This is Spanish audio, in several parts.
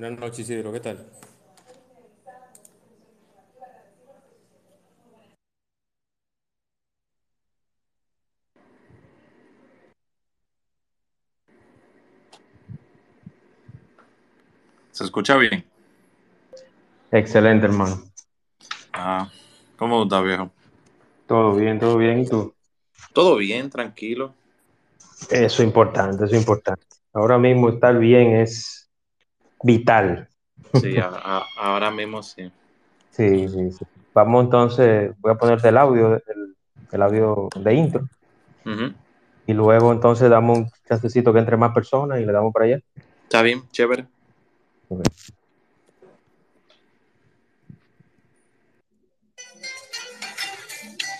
Buenas noches, Isidro, ¿qué tal? ¿Se escucha bien? Excelente, hermano. Ah, ¿cómo estás, viejo? Todo bien, todo bien. ¿Y tú? Todo bien, tranquilo. Eso es importante, eso es importante. Ahora mismo estar bien es vital. Sí, a- a- ahora mismo sí. Sí, sí, sí. Vamos entonces, voy a ponerte el audio, el, el audio de intro. Y luego entonces damos un chancecito que entre más personas y le damos para allá. Está bien, chévere.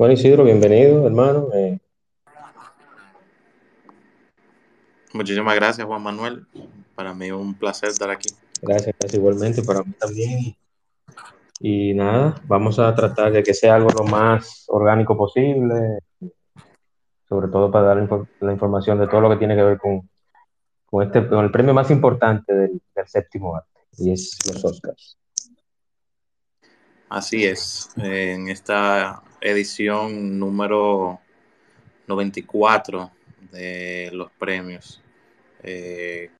Bueno, Isidro, bienvenido, hermano. Eh, Muchísimas gracias, Juan Manuel. Para mí es un placer estar aquí. gracias, gracias igualmente para mí también. Y nada, vamos a tratar de que sea algo lo más orgánico posible, sobre todo para dar la información de todo lo que tiene que ver con, con este, con el premio más importante del, del séptimo arte, y es los Oscars. Así es, en esta edición número 94 de los premios. Eh,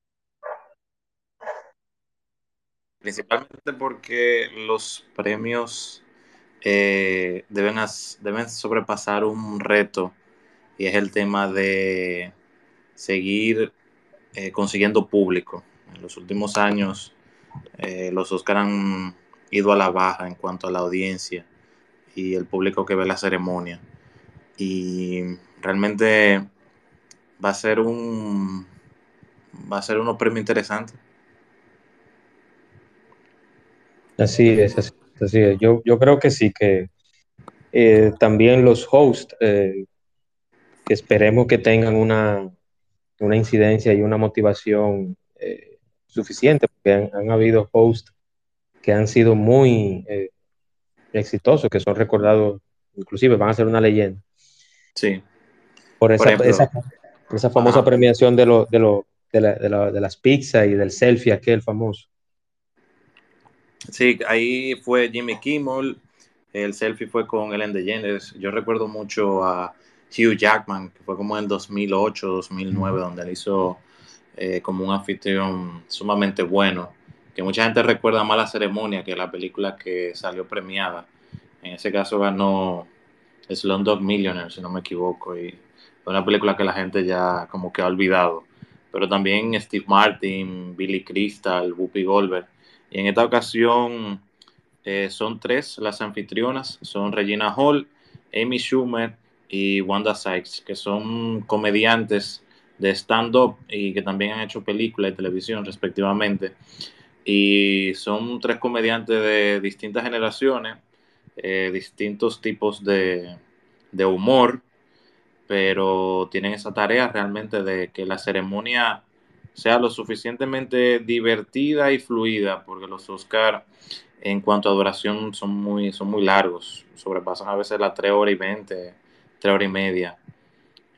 principalmente porque los premios eh, deben, deben sobrepasar un reto y es el tema de seguir eh, consiguiendo público. En los últimos años eh, los Oscar han ido a la baja en cuanto a la audiencia y el público que ve la ceremonia. Y realmente va a ser un va a ser unos premios interesantes. Así es, así, es. Yo, yo creo que sí, que eh, también los hosts, eh, esperemos que tengan una, una incidencia y una motivación eh, suficiente, porque han, han habido hosts que han sido muy exitosos, que son recordados, inclusive van a ser una leyenda. Sí. Por esa, esa, famosa ajá. premiación de, lo, de, lo, de, la- de la- de las pizzas y del selfie aquel famoso. Sí, ahí fue Jimmy Kimmel, el selfie fue con Ellen DeGeneres. Yo recuerdo mucho a Hugh Jackman, que fue como en el 2008, 2009, donde él hizo eh, como un anfitrión sumamente bueno, que mucha gente recuerda más la ceremonia que la película que salió premiada. En ese caso ganó Slumdog Millionaire, si no me equivoco, y una película que la gente ya como que ha olvidado. Pero también Steve Martin, Billy Crystal, Whoopi Goldberg. Y en esta ocasión eh, son tres las anfitrionas, son Regina Hall, Amy Schumer y Wanda Sykes, que son comediantes de stand-up y que también han hecho películas y televisión respectivamente. Y son tres comediantes de distintas generaciones, eh, distintos tipos de, humor, pero tienen esa tarea realmente de que la ceremonia sea lo suficientemente divertida y fluida, porque los Oscar en cuanto a duración son muy, son muy largos, sobrepasan a veces las 3 horas y 20, 3 horas y media,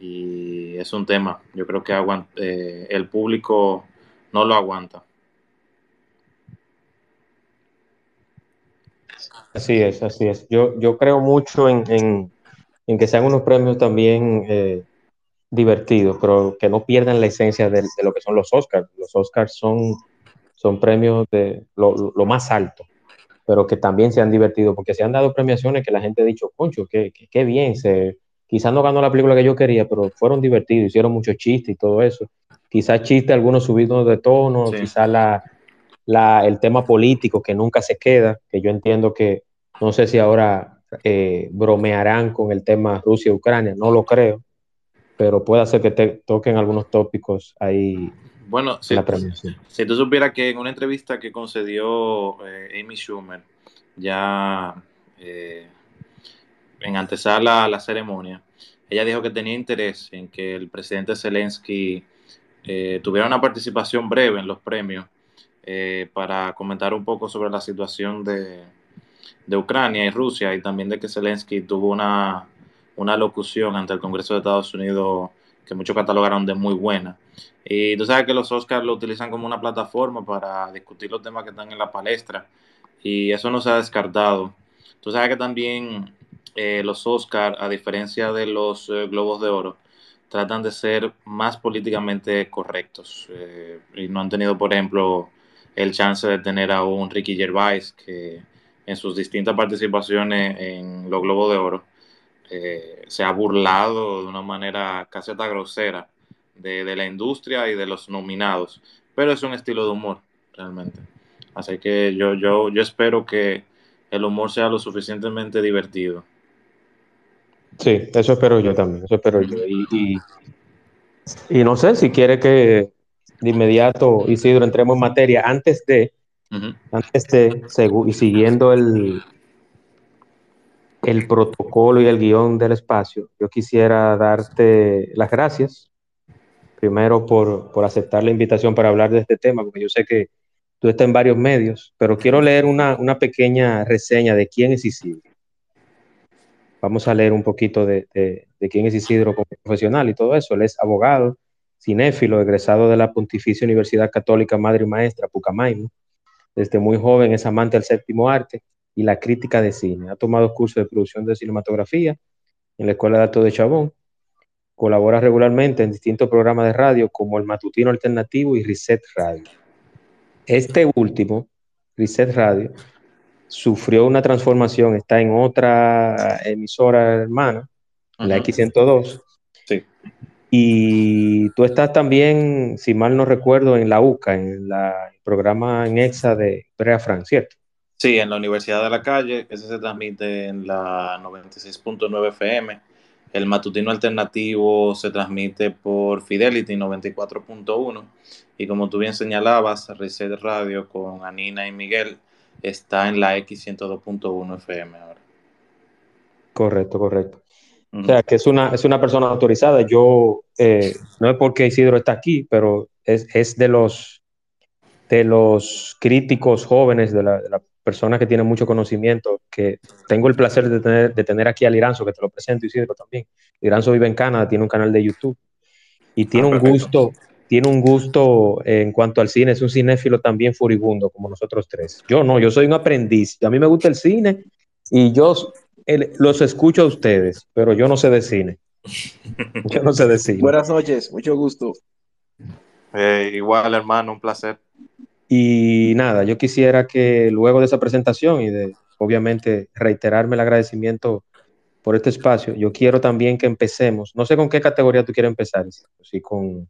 y es un tema, yo creo que eh, el público no lo aguanta. Así es, así es. Yo, yo creo mucho en, en- en que sean unos premios también eh, divertidos, pero que no pierdan la esencia de, de lo que son los Oscars. Los Oscars son, son premios de lo, lo- más alto, pero que también sean divertidos, porque se han dado premiaciones que la gente ha dicho, concho, qué, qué, qué bien, se, quizás no ganó la película que yo quería, pero fueron divertidos, hicieron muchos chistes y todo eso. Quizás chistes algunos subidos de tono, Sí. quizás la, la, el tema político que nunca se queda, que yo entiendo que no sé si ahora eh, bromearán con el tema Rusia-Ucrania, no lo creo, pero puede ser que te toquen algunos tópicos ahí Bueno, si, si tú supieras que en una entrevista que concedió eh, Amy Schumer, ya eh, en antesala a la ceremonia, ella dijo que tenía interés en que el presidente Zelensky tuviera una participación breve en los premios para comentar un poco sobre la situación de, de, Ucrania y Rusia y también de que Zelensky tuvo una, una locución ante el Congreso de Estados Unidos que muchos catalogaron de muy buena. Y tú sabes que los Oscars lo utilizan como una plataforma para discutir los temas que están en la palestra y eso no se ha descartado. Tú sabes que también eh, los Oscars, a diferencia de los eh, Globos de Oro, tratan de ser más políticamente correctos eh, y no han tenido, por ejemplo, el chance de tener a un Ricky Gervais que en sus distintas participaciones en los Globos de Oro eh, se ha burlado de una manera casi hasta grosera de, la industria y de los nominados, pero es un estilo de humor realmente. Así que yo, yo, yo espero que el humor sea lo suficientemente divertido. Sí, eso espero yo también, eso espero yo. Y, y, no sé si quiere que de inmediato, Isidro, entremos en materia antes de, antes de, y siguiendo el, el protocolo y el guion del espacio, yo quisiera darte las gracias, primero por, aceptar la invitación para hablar de este tema, porque yo sé que tú estás en varios medios, pero quiero leer una, pequeña reseña de quién es Isidro. Vamos a leer un poquito de, quién es Isidro como profesional y todo eso. Él es abogado, cinéfilo, egresado de la Pontificia Universidad Católica Madre y Maestra, Pucamaima. Desde muy joven es amante del séptimo arte y la crítica de cine. Ha tomado cursos de producción de cinematografía en la Escuela de Alto de Chabón. Colabora regularmente en distintos programas de radio como El Matutino Alternativo y Reset Radio. Este último, Reset Radio, sufrió una transformación, está en otra emisora hermana, la X102. Y tú estás también, si mal no recuerdo, en la UCA, en la, el programa en EXA de Brea Frank, ¿cierto? Sí, en la Universidad de la Calle, ese se transmite en la 96.9 FM. El matutino alternativo se transmite por Fidelity 94.1. Y como tú bien señalabas, Reset Radio con Anina y Miguel está en la X102.1 FM ahora. Correcto, correcto. O sea, que es una, es una persona autorizada. Yo, eh, no es porque Isidro está aquí, pero es, es de los de los críticos jóvenes de la, de la personas que tienen mucho conocimiento, que tengo el placer de tener, de tener aquí a Liranzo, que te lo presento, Isidro, también. Liranzo vive en Canadá, tiene un canal de YouTube y tiene ah, un gusto, tiene un gusto en cuanto al cine, es un cinéfilo también furibundo, como nosotros tres. Yo no, yo soy un aprendiz, a mí me gusta el cine y yo los escucho a ustedes, pero yo no sé de cine. Yo no sé de cine. Buenas noches, mucho gusto. Eh, igual, hermano, un placer. Y nada, yo quisiera que luego de esa presentación y de obviamente reiterarme el agradecimiento por este espacio, yo quiero también que empecemos, no sé con qué categoría tú quieres empezar, si con,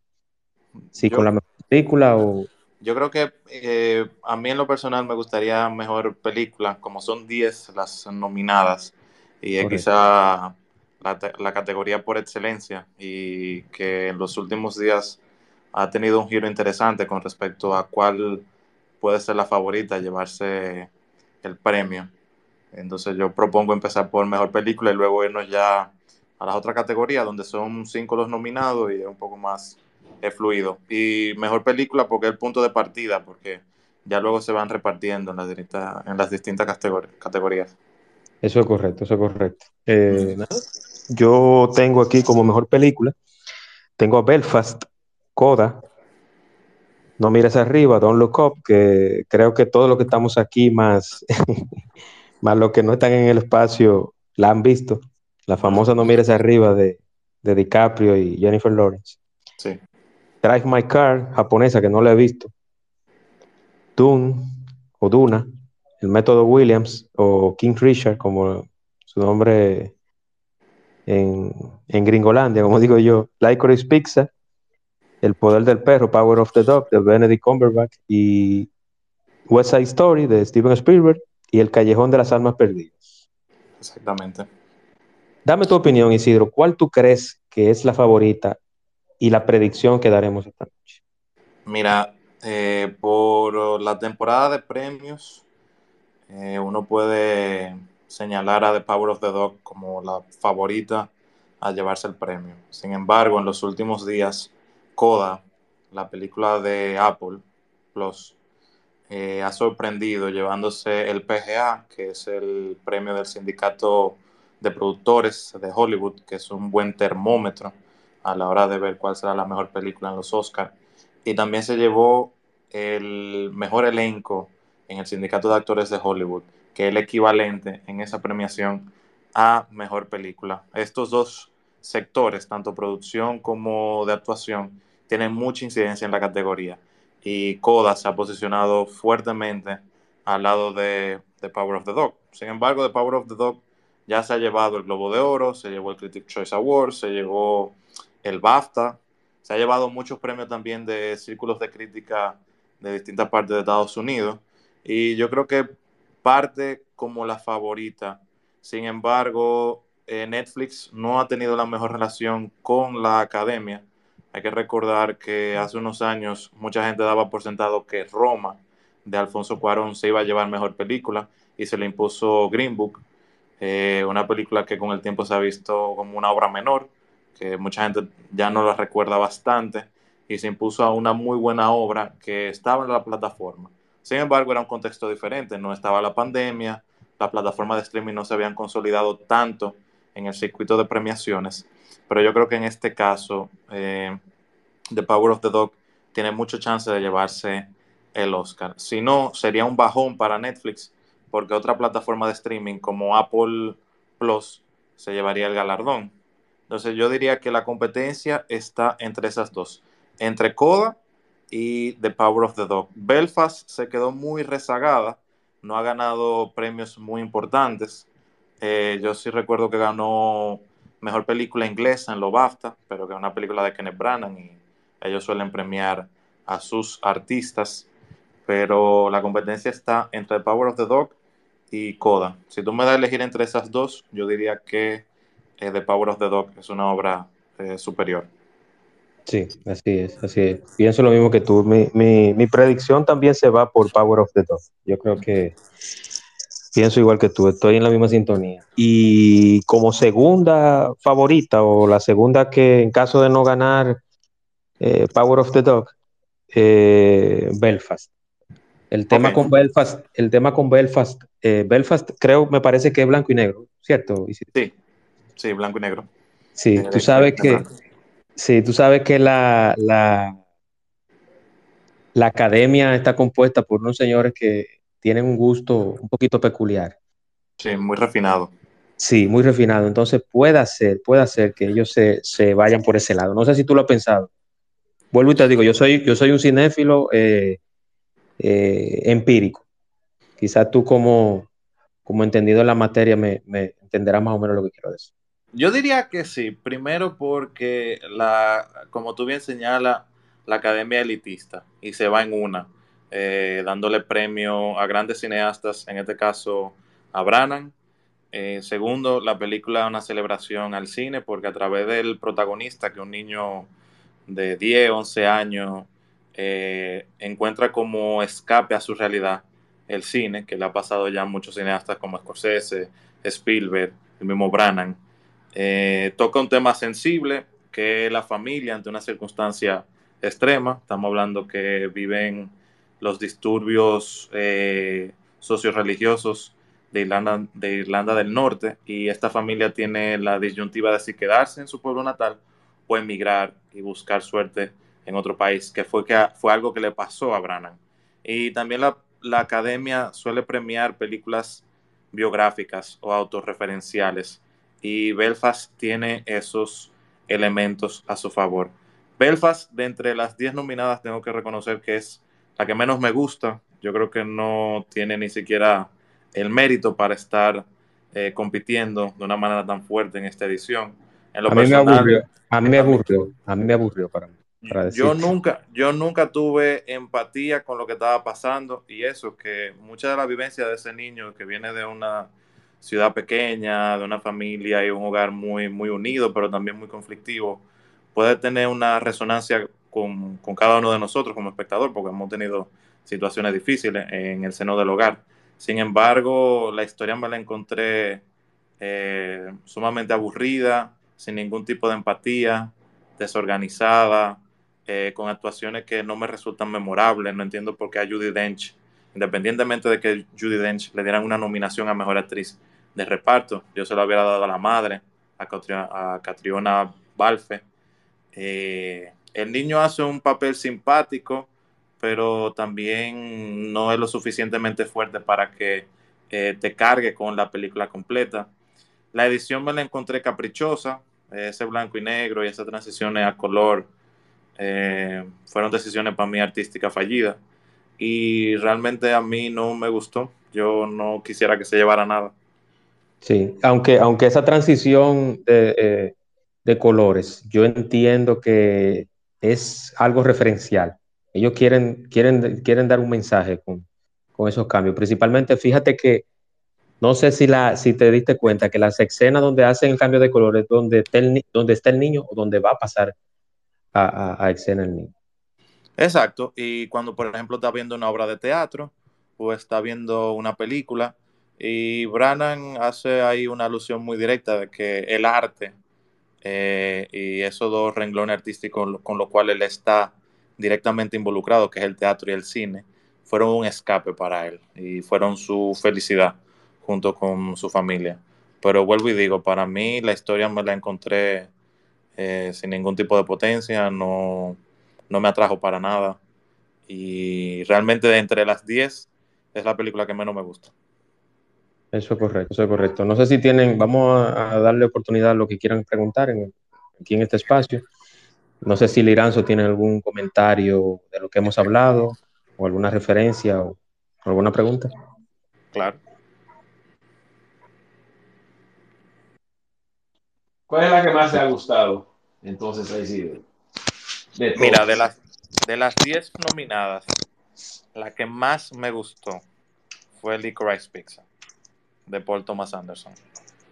si con la mejor película o... Yo creo que eh, a mí en lo personal me gustaría mejor película, como son 10 las nominadas, y es quizá la, la, categoría por excelencia, y que en los últimos días ha tenido un giro interesante con respecto a cuál puede ser la favorita llevarse el premio. Entonces yo propongo empezar por mejor película y luego irnos ya a las otras categorías donde son cinco los nominados y es un poco más fluido. Y mejor película porque es el punto de partida, porque ya luego se van repartiendo en las distintas, en las distintas categorías. Eso es correcto, eso es correcto. Eh, yo tengo aquí como mejor película, tengo a Belfast, Coda, no mires arriba, Don't Look Up, que creo que todos los que estamos aquí, más, más los que no están en el espacio, la han visto. La famosa No mires arriba de, de DiCaprio y Jennifer Lawrence. Sí. Drive My Car, japonesa, que no la he visto. Dune, o Duna, el método Williams, o King Richard, como su nombre en, en Gringolandia, como digo yo. Licorice Pizza, el poder del perro, Power of the Dog, de Benedict Cumberbatch, y West Side Story, de Steven Spielberg, y El Callejón de las Almas Perdidas. Exactamente. Dame tu opinión, Isidro. ¿Cuál tú crees que es la favorita y la predicción que daremos esta noche? Mira, eh, por la temporada de premios, eh, uno puede señalar a The Power of the Dog como la favorita a llevarse el premio. Sin embargo, en los últimos días, Coda, la película de Apple Plus, eh, ha sorprendido llevándose el PGA, que es el premio del sindicato de productores de Hollywood, que es un buen termómetro a la hora de ver cuál será la mejor película en los Oscars. Y también se llevó el mejor elenco en el sindicato de actores de Hollywood, que es el equivalente en esa premiación a mejor película. Estos dos sectores, tanto producción como de actuación, tienen mucha incidencia en la categoría. Y Coda se ha posicionado fuertemente al lado de The Power of the Dog. Sin embargo, The Power of the Dog ya se ha llevado el Globo de Oro, se llevó el Critic Choice Award, se llevó el BAFTA, se ha llevado muchos premios también de círculos de crítica de distintas partes de Estados Unidos. Y yo creo que parte como la favorita. Sin embargo, eh, Netflix no ha tenido la mejor relación con la academia. Hay que recordar que hace unos años mucha gente daba por sentado que Roma de Alfonso Cuarón se iba a llevar mejor película y se le impuso Green Book, eh, una película que con el tiempo se ha visto como una obra menor, que mucha gente ya no la recuerda bastante y se impuso a una muy buena obra que estaba en la plataforma. Sin embargo, era un contexto diferente, no estaba la pandemia, las plataformas de streaming no se habían consolidado tanto en el circuito de premiaciones, pero yo creo que en este caso eh, The Power of the Dog tiene mucha chance de llevarse el Oscar. Si no, sería un bajón para Netflix, porque otra plataforma de streaming como Apple Plus se llevaría el galardón. Entonces yo diría que la competencia está entre esas dos, entre Coda y The Power of the Dog. Belfast se quedó muy rezagada, no ha ganado premios muy importantes. Eh, yo sí recuerdo que ganó mejor película inglesa en lo BAFTA, pero que es una película de Kenneth Branagh y ellos suelen premiar a sus artistas. Pero la competencia está entre The Power of the Dog y Coda. Si tú me das a elegir entre esas dos, yo diría que eh, The Power of the Dog es una obra eh, superior. Sí, así es, así es. Pienso lo mismo que tú. Mi, predicción también se va por Power of the Dog. Yo creo que pienso igual que tú, estoy en la misma sintonía. Y como segunda favorita o la segunda que en caso de no ganar eh, Power of the Dog, eh, Belfast. El tema con Belfast, el tema con Belfast, eh, Belfast creo, me parece que es blanco y negro, ¿cierto? Sí, sí, blanco y negro. Sí, tú sabes que Sí, tú sabes que la, la, academia está compuesta por unos señores que tienen un gusto un poquito peculiar. Sí, muy refinado. Sí, muy refinado. Entonces puede ser, puede ser que ellos se, vayan por ese lado. No sé si tú lo has pensado. Vuelvo y te digo, yo soy, yo soy un cinéfilo eh, eh, empírico. Quizás tú como, como entendido en la materia me, me entenderás más o menos lo que quiero decir. Yo diría que sí, primero porque la, como tú bien señalas, la academia elitista y se va en una, eh, dándole premio a grandes cineastas, en este caso a Brannan. Eh, segundo, la película es una celebración al cine porque a través del protagonista, que un niño de 10, 11 años, eh, encuentra como escape a su realidad el cine, que le ha pasado ya a muchos cineastas como Scorsese, Spielberg, el mismo Brannan. Eh, toca un tema sensible, que es la familia ante una circunstancia extrema. Estamos hablando que viven los disturbios eh, socioreligiosos de Irlanda, de Irlanda del Norte y esta familia tiene la disyuntiva de si quedarse en su pueblo natal o emigrar y buscar suerte en otro país, que fue, que fue algo que le pasó a Brannan. Y también la, la academia suele premiar películas biográficas o autorreferenciales y Belfast tiene esos elementos a su favor. Belfast, de entre las 10 nominadas, tengo que reconocer que es la que menos me gusta. Yo creo que no tiene ni siquiera el mérito para estar eh, compitiendo de una manera tan fuerte en esta edición. a, mí me aburrió, a mí me aburrió, a mí me aburrió para, para yo nunca, yo nunca tuve empatía con lo que estaba pasando y eso, que mucha de la vivencia de ese niño que viene de una ciudad pequeña, de una familia y un hogar muy, muy unido, pero también muy conflictivo, puede tener una resonancia con, con, cada uno de nosotros como espectador, porque hemos tenido situaciones difíciles en el seno del hogar. Sin embargo, la historia me la encontré eh, sumamente aburrida, sin ningún tipo de empatía, desorganizada, eh, con actuaciones que no me resultan memorables. No entiendo por qué a Judy Dench, independientemente de que Judy Dench le dieran una nominación a Mejor Actriz de Reparto, yo se lo hubiera dado a la madre, a, Catriona Balfe. Eh, el niño hace un papel simpático, pero también no es lo suficientemente fuerte para que eh, te cargue con la película completa. La edición me la encontré caprichosa, ese blanco y negro y esas transiciones a color eh, fueron decisiones para mí artísticas fallidas y realmente a mí no me gustó. Yo no quisiera que se llevara nada. Sí, aunque, aunque esa transición de, eh, de colores, yo entiendo que es algo referencial ellos quieren, quieren, quieren dar un mensaje con, esos cambios. Principalmente, fíjate que no sé si, la, si te diste cuenta que las escenas donde hacen el cambio de colores, donde está el, donde está el niño o donde va a pasar a, a, escena el niño. Exacto. Y cuando, por ejemplo, está viendo una obra de teatro o está viendo una película, y Brannan hace ahí una alusión muy directa de que el arte eh, y esos dos renglones artísticos con los cuales él está directamente involucrado, que es el teatro y el cine, fueron un escape para él y fueron su felicidad junto con su familia. Pero vuelvo y digo, para mí la historia me la encontré eh, sin ningún tipo de potencia, no, no me atrajo para nada. Y realmente de entre las 10 es la película que menos me gusta. Eso es correcto, eso es correcto. No sé si tienen, vamos a, darle oportunidad a lo que quieran preguntar en, aquí en este espacio. No sé si Liranzo tiene algún comentario de lo que hemos hablado o alguna referencia o alguna pregunta. Claro. ¿Cuál es la que más te ha gustado? Entonces, ahí sí. Mira, de las, de las 10 nominadas, la que más me gustó fue Licorice Pizza de Paul Thomas Anderson.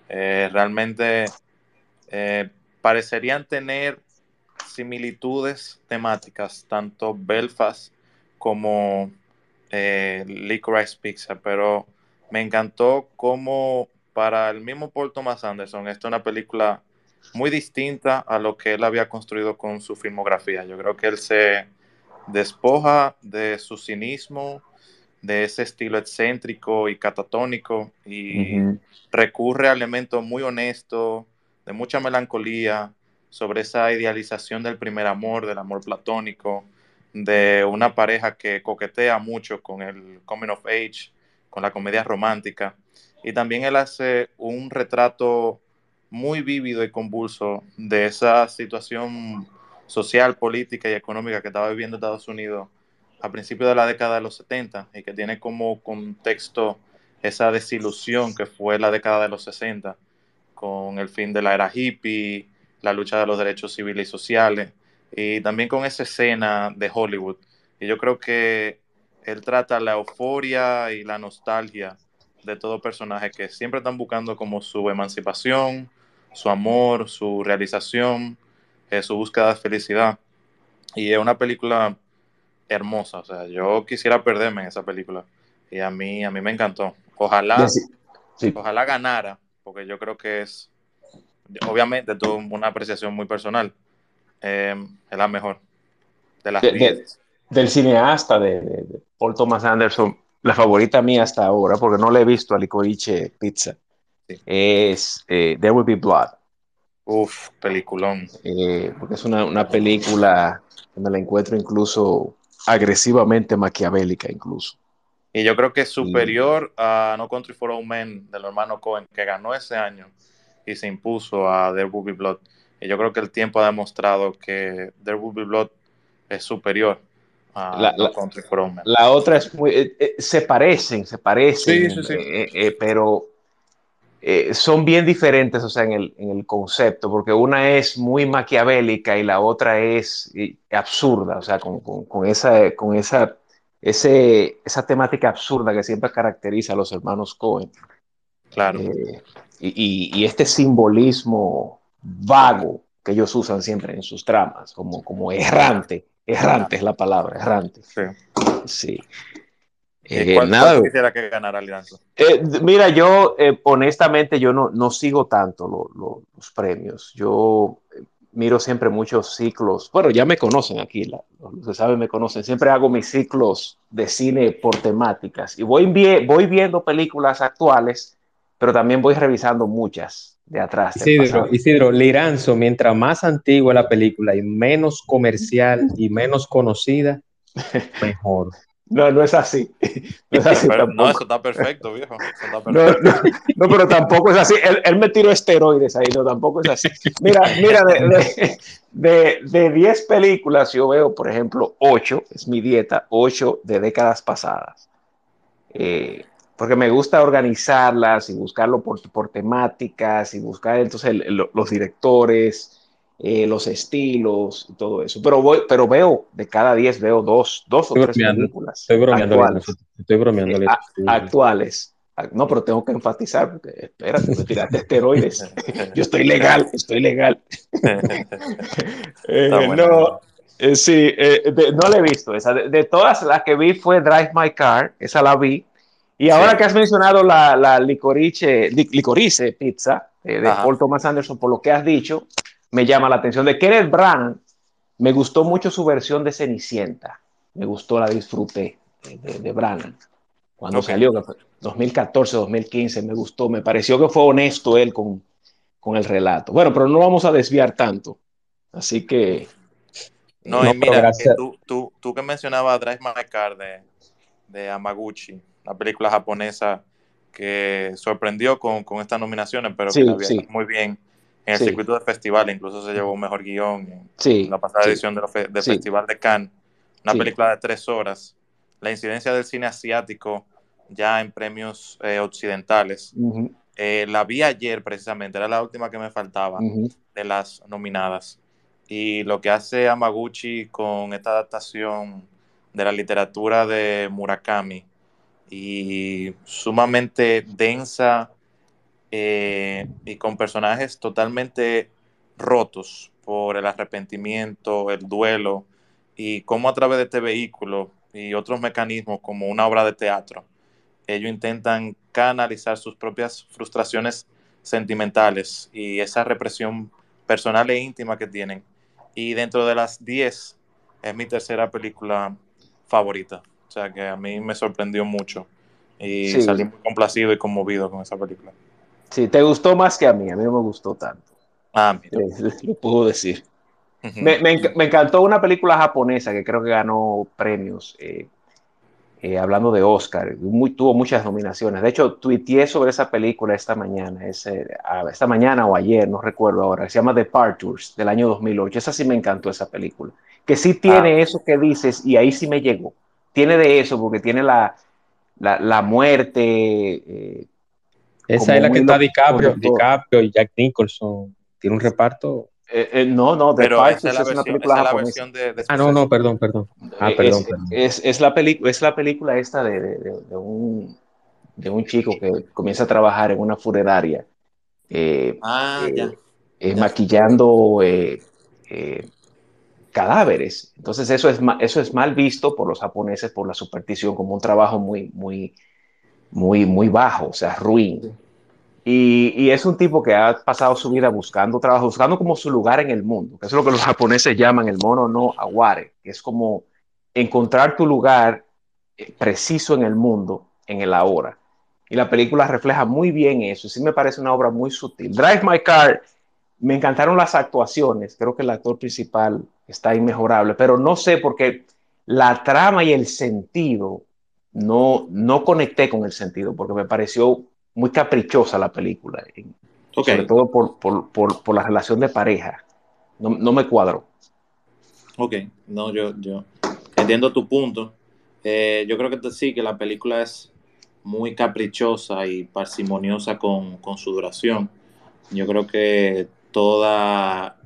Eh, realmente eh, parecerían tener similitudes temáticas, tanto Belfast como eh, Licorice Pizza, pero me encantó como para el mismo Paul Thomas Anderson, esta es una película muy distinta a lo que él había construido con su filmografía. Yo creo que él se despoja de su cinismo, de ese estilo excéntrico y catatónico y recurre a elementos muy honestos, de mucha melancolía, sobre esa idealización del primer amor, del amor platónico, de una pareja que coquetea mucho con el coming of age, con la comedia romántica. Y también él hace un retrato muy vívido y convulso de esa situación social, política y económica que estaba viviendo Estados Unidos a principios de la década de los 70 y que tiene como contexto esa desilusión que fue la década de los 60 con el fin de la era hippie, la lucha de los derechos civiles y sociales, y también con esa escena de Hollywood. Y yo creo que él trata la euforia y la nostalgia de todo personaje que siempre están buscando como su emancipación, su amor, su realización, eh, su búsqueda de felicidad. Y es una película hermosa, o sea, yo quisiera perderme en esa película y a mí, a mí me encantó. Ojalá, ojalá ganara, porque yo creo que es obviamente tuvo una apreciación muy personal. Eh, es la mejor de las Del cineasta de, Paul Thomas Anderson, la favorita mía hasta ahora, porque no le he visto a Licorice Pizza, es eh, There Will Be Blood. Uf, peliculón. Eh, porque es una, una, película me la encuentro incluso agresivamente maquiavélica, incluso. Y yo creo que es superior a No Country for Old Men del hermano Cohen, que ganó ese año y se impuso a There Will Be Blood. Y yo creo que el tiempo ha demostrado que There Will Be Blood es superior a la, la, Country for La otra es muy... Eh, eh, se parecen, se parecen, sí, sí, sí. Eh, pero son bien diferentes, o sea, en el, en el, concepto, porque una es muy maquiavélica y la otra es absurda, o sea, con, con, con esa, con esa, ese, esa temática absurda que siempre caracteriza a los hermanos Cohen. Claro y, este simbolismo vago que ellos usan siempre en sus tramas, como, como errante, errante es la palabra, errante. Sí. sí. Eh, ¿Cuál, nada, quisiera que ganara Liranzo? Eh, mira, yo eh, honestamente yo no, no sigo tanto los premios. Yo miro siempre muchos ciclos. Bueno, ya me conocen aquí, la, los que saben me conocen. Siempre hago mis ciclos de cine por temáticas y voy, voy viendo películas actuales, pero también voy revisando muchas de atrás. Isidro, Isidro, Liranzo, mientras más antigua la película y menos comercial y menos conocida, mejor. No, no es así. No, es así no eso está perfecto, viejo. No, pero tampoco es así. Él, me tiró esteroides ahí, no, tampoco es así. Mira, mira, de 10 películas yo veo, por ejemplo, 8, es mi dieta, 8 de décadas pasadas. Eh, porque me gusta organizarlas y buscarlo por, por temáticas y buscar entonces los directores, eh, los estilos y todo eso. Pero voy, pero veo, de cada 10 veo dos, dos o tres películas. Estoy bromeando. Actuales. Estoy bromeando. Eh, actuales. No, pero tengo que enfatizar, porque espérate, me tiraste esteroides. Yo estoy legal, estoy legal. eh, no, eh, sí, no la he visto. Esa. De, todas las que vi fue Drive My Car, esa la vi. Y ahora que has mencionado la, la licorice, licorice pizza de Paul Thomas Anderson, por lo que has dicho, me llama la atención. De Kenneth Branagh, me gustó mucho su versión de Cenicienta. Me gustó, la disfruté de, de Branagh. Cuando salió, 2014, 2015, me gustó. Me pareció que fue honesto él con, con el relato. Bueno, pero no vamos a desviar tanto. Así que. No, y mira, tú, tú, tú, que mencionabas Drive My Car de, de Amaguchi, la película japonesa que sorprendió con, con estas nominaciones, pero que la sí. muy bien en el circuito de festival, incluso se llevó un mejor guion en la pasada edición del Festival de Cannes, una película de tres horas, la incidencia del cine asiático ya en premios eh, occidentales. Eh, la vi ayer precisamente, era la última que me faltaba de las nominadas. Y lo que hace Amaguchi con esta adaptación de la literatura de Murakami y sumamente densa, eh, y con personajes totalmente rotos por el arrepentimiento, el duelo, y cómo a través de este vehículo y otros mecanismos como una obra de teatro, ellos intentan canalizar sus propias frustraciones sentimentales y esa represión personal e íntima que tienen. Y dentro de las 10 es mi tercera película favorita. O sea que a mí me sorprendió mucho y salí muy complacido y conmovido con esa película. Sí, te gustó más que a mí, a mí no me gustó tanto. Ah, mira. Eh, lo puedo decir. me, encantó una película japonesa que creo que ganó premios, eh, eh, hablando de Oscar, tuvo muchas nominaciones. De hecho, tuiteé sobre esa película esta mañana, esta mañana o ayer, no recuerdo ahora, se llama Departures, del año 2008. Esa sí me encantó, esa película. Que sí tiene ah. eso que dices, y ahí sí me llegó. Tiene de eso, porque tiene la, la, la muerte esa es la que está DiCaprio, DiCaprio y Jack Nicholson. Tiene un reparto. Eh, eh, no, no, The Pero es, la una película la versión de, Ah, no, no, perdón, perdón. Ah, perdón, es, perdón. Es, es, la es la película esta de, de, un, de un chico que comienza a trabajar en una funeraria. Eh, ah, ya. maquillando cadáveres. Entonces eso es, eso es mal visto por los japoneses por la superstición como un trabajo muy, muy, muy, muy bajo, o sea, ruin. Y, y, es un tipo que ha pasado su vida buscando trabajo, buscando como su lugar en el mundo, que es lo que los japoneses llaman el mono no aguare, que es como encontrar tu lugar eh, preciso en el mundo, en el ahora. Y la película refleja muy bien eso, sí me parece una obra muy sutil. Drive My Car, me encantaron las actuaciones, creo que el actor principal está inmejorable, pero no sé por qué la trama y el sentido no, no conecté con el sentido porque me pareció muy caprichosa la película, sobre todo por, la relación de pareja. No, me cuadro. Ok, no, yo, yo entiendo tu punto. Eh, yo creo que sí, que la película es muy caprichosa y parsimoniosa con, su duración. Yo creo que toda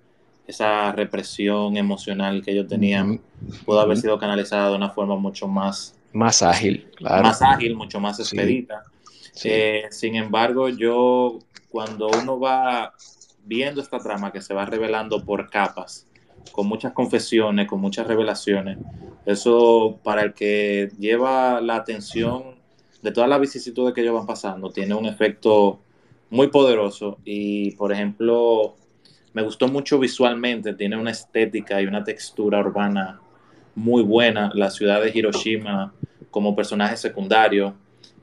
esa represión emocional que ellos tenían pudo haber sido canalizada de una forma mucho más más ágil, claro. Más ágil, mucho más expedita. Eh, sin embargo, yo cuando uno va viendo esta trama que se va revelando por capas, con muchas confesiones, con muchas revelaciones. Eso para el que lleva la atención de todas las vicisitudes que ellos van pasando, tiene un efecto muy poderoso y, por ejemplo, me gustó mucho visualmente, tiene una estética y una textura urbana muy buena, la ciudad de Hiroshima como personaje secundario,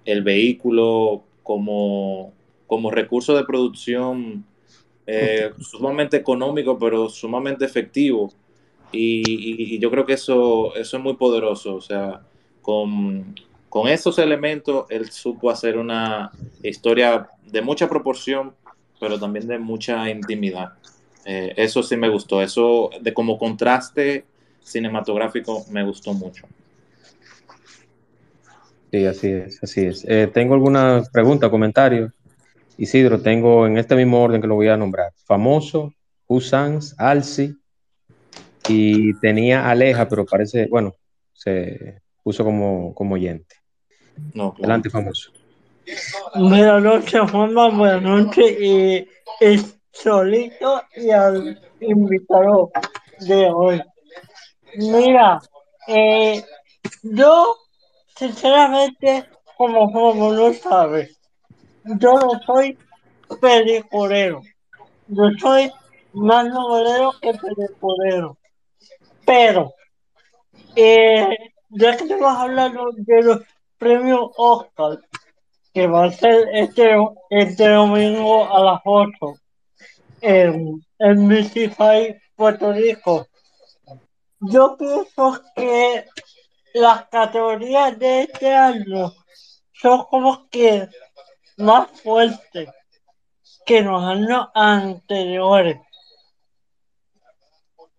el vehículo como, como recurso de producción eh, sumamente económico, pero sumamente efectivo. Y, y, yo creo que eso, eso es muy poderoso. O sea, con, con esos elementos, él supo hacer una historia de mucha proporción, pero también de mucha intimidad. Eh, eso sí me gustó. Eso de como contraste cinematográfico me gustó mucho. Sí, así es, así es. Eh, tengo alguna pregunta, comentario. Isidro, tengo en este mismo orden que lo voy a nombrar. Famoso, Usans, Alci, y tenía Aleja, pero parece, bueno, se puso como, como oyente. No, Adelante, famoso. Buenas noches, Juanma. Buenas noches. Y es solito y al invitado de hoy. Mira, eh, yo, sinceramente, como como no sabes, yo no soy peliculero. Yo soy más novelero que peliculero. Pero, eh, ya que te vas a hablar de los premio Oscar, que va a ser este, este domingo a las 8 en, en Mystify, Puerto Rico. Yo pienso que las categorías de este año son como que más fuertes que los años anteriores.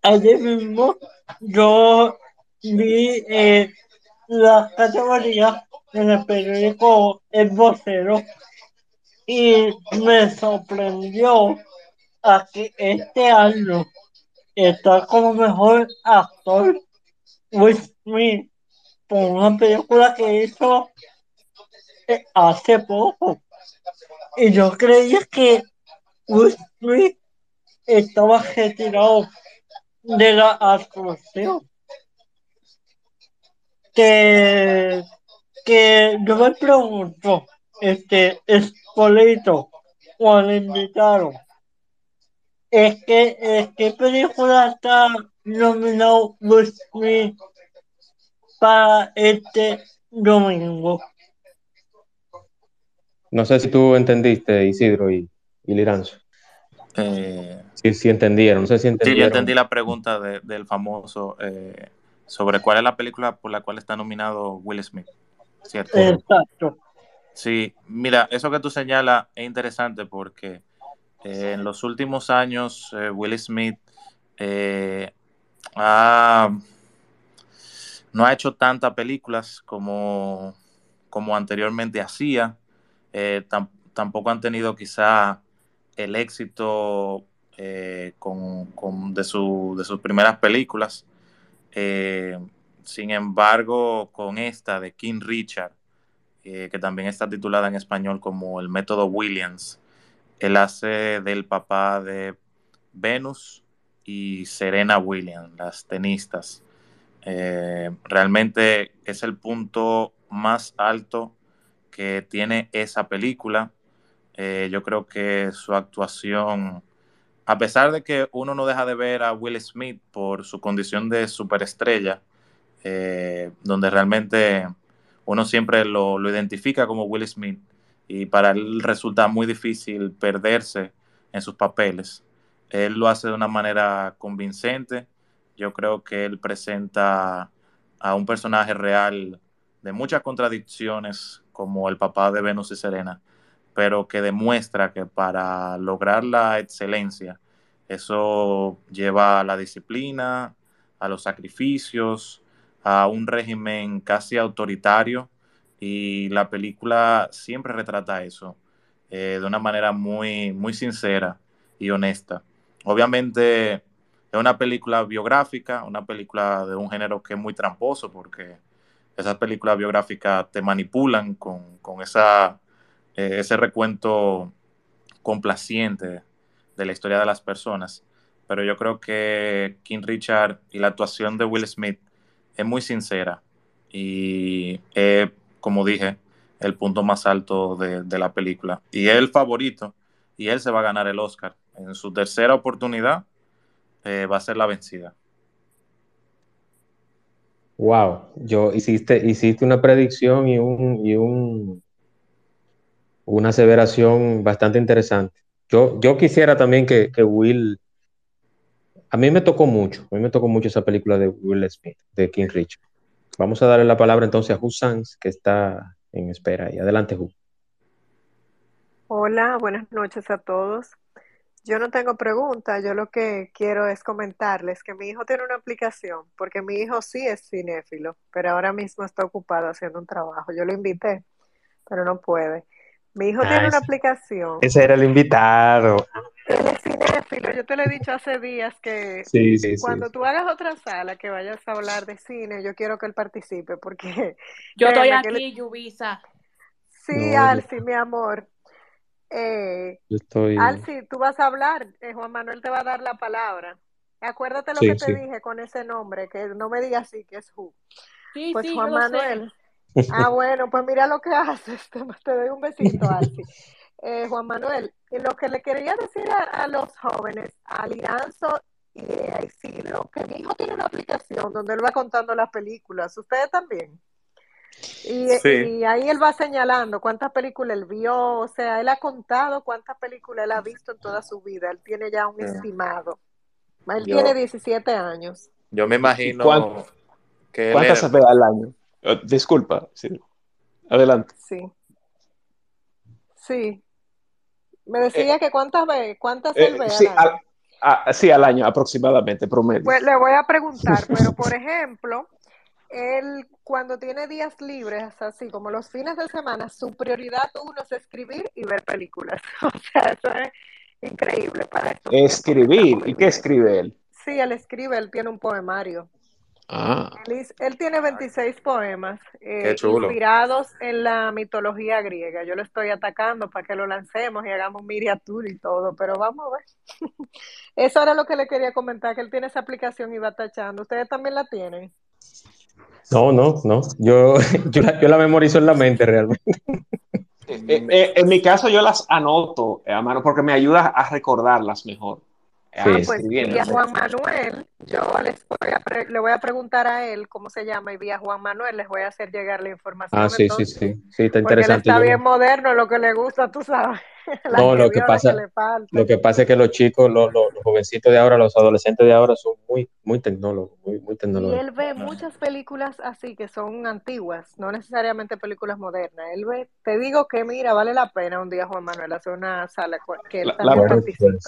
Ayer mismo yo vi eh, las categorías en el periódico El Vocero y me sorprendió a que este año está como mejor actor Will Smith por una película que hizo eh, hace poco. Y yo creía que Will Smith estaba retirado de la actuación. Que que yo me pregunto, este, es polito, cuando invitaron, es que, es que película está nominado Will Smith para este domingo. No sé si tú entendiste, Isidro y, y Liranzo. Eh, sí, entendieron, no sé si entendieron. Sí, yo entendí la pregunta del famoso eh, sobre cuál es la película por la cual está nominado Will Smith. ¿cierto? Exacto. Sí, mira, eso que tú señalas es interesante porque eh, en los últimos años eh, Will Smith eh, no ha hecho tantas películas como, como anteriormente hacía. tampoco han tenido quizá el éxito con, de, su, de, sus primeras películas. Sin embargo, con esta de King Richard, que también está titulada en español como El método Williams, él hace del papá de Venus y Serena Williams, las tenistas. Eh, realmente es el punto más alto que tiene esa película. Eh, yo creo que su actuación, a pesar de que uno no deja de ver a Will Smith por su condición de superestrella, eh, donde realmente uno siempre lo, identifica como Will Smith y para él resulta muy difícil perderse en sus papeles. Él lo hace de una manera convincente. Yo creo que él presenta a un personaje real de muchas contradicciones, como el papá de Venus y Serena, pero que demuestra que para lograr la excelencia, eso lleva a la disciplina, a los sacrificios, a un régimen casi autoritario y la película siempre retrata eso eh, de una manera muy, muy sincera y honesta. Obviamente es una película biográfica, una película de un género que es muy tramposo porque esas películas biográficas te manipulan con, esa, eh, ese recuento complaciente de la historia de las personas pero yo creo que King Richard y la actuación de Will Smith es muy sincera y es, como dije, el punto más alto de, la película. Y es el favorito y él se va a ganar el Oscar. En su tercera oportunidad eh, va a ser la vencida. Wow, yo hiciste, hiciste una predicción y un, y un una aseveración bastante interesante. Yo, yo quisiera también que, que, Will. A mí me tocó mucho, a mí me tocó mucho esa película de Will Smith, de King Richard. Vamos a darle la palabra entonces a Hu Sanz, que está en espera. Y adelante, Hu. Hola, buenas noches a todos. Yo no tengo pregunta, yo lo que quiero es comentarles que mi hijo tiene una aplicación, porque mi hijo sí es cinéfilo, pero ahora mismo está ocupado haciendo un trabajo. Yo lo invité, pero no puede. Mi hijo tiene una aplicación. Ese era el invitado. Él es cinéfilo. Yo te lo he dicho hace días que cuando tú hagas otra sala que vayas a hablar de cine, yo quiero que él participe porque... Yo estoy aquí, Yubisa. Sí, Alci, mi amor. Eh, estoy... Alci, tú vas a hablar. Eh, Juan Manuel te va a dar la palabra. Acuérdate lo que te dije con ese nombre, que no me digas así, que es Who. pues Juan Manuel. Ah, bueno, pues mira lo que haces. Te, doy un besito, Alci. Eh, Juan Manuel, lo que le quería decir a, los jóvenes, a Liranzo y a Isidro, que mi hijo tiene una aplicación donde él va contando las películas. ¿Ustedes también? Y, y, ahí él va señalando cuántas películas él vio, o sea, él ha contado cuántas películas él ha visto en toda su vida. Él tiene ya un estimado. Él tiene 17 años. Yo me imagino que ¿Cuántas se ve al año? Eh, disculpa, sí. Adelante. Sí. Sí. Me decía eh, que cuántas ve, cuántas ve sí, al año. sí, al año aproximadamente, promedio. Pues le voy a preguntar, pero por ejemplo, él cuando tiene días libres, así como los fines de semana, su prioridad uno es escribir y ver películas. O sea, eso es increíble para esto. Escribir, ¿y qué escribe él? Sí, él escribe, él tiene un poemario. Ah. Él, tiene 26 poemas eh, inspirados en la mitología griega. Yo lo estoy atacando para que lo lancemos y hagamos miniatura y todo, pero vamos a ver. Eso era lo que le quería comentar, que él tiene esa aplicación y va tachando. ¿Ustedes también la tienen? No, no, no. Yo, yo, la, memorizo en la mente realmente. Eh, eh, en mi caso yo las anoto a mano porque me ayuda a recordarlas mejor. Ah, pues vía Juan Manuel, yo les voy a le voy a preguntar a él cómo se llama y vía Juan Manuel les voy a hacer llegar la información. Ah, sí, sí, sí, sí, está interesante. está bien moderno, lo que le gusta, tú sabes. no, lo que pasa, lo que pasa es que los chicos, los, los, jovencitos de ahora, los adolescentes de ahora son muy, muy tecnólogos, muy, muy tecnológicos. Y él ve muchas películas así que son antiguas, no necesariamente películas modernas. Él ve, te digo que mira, vale la pena un día Juan Manuel hacer una sala que él también participe.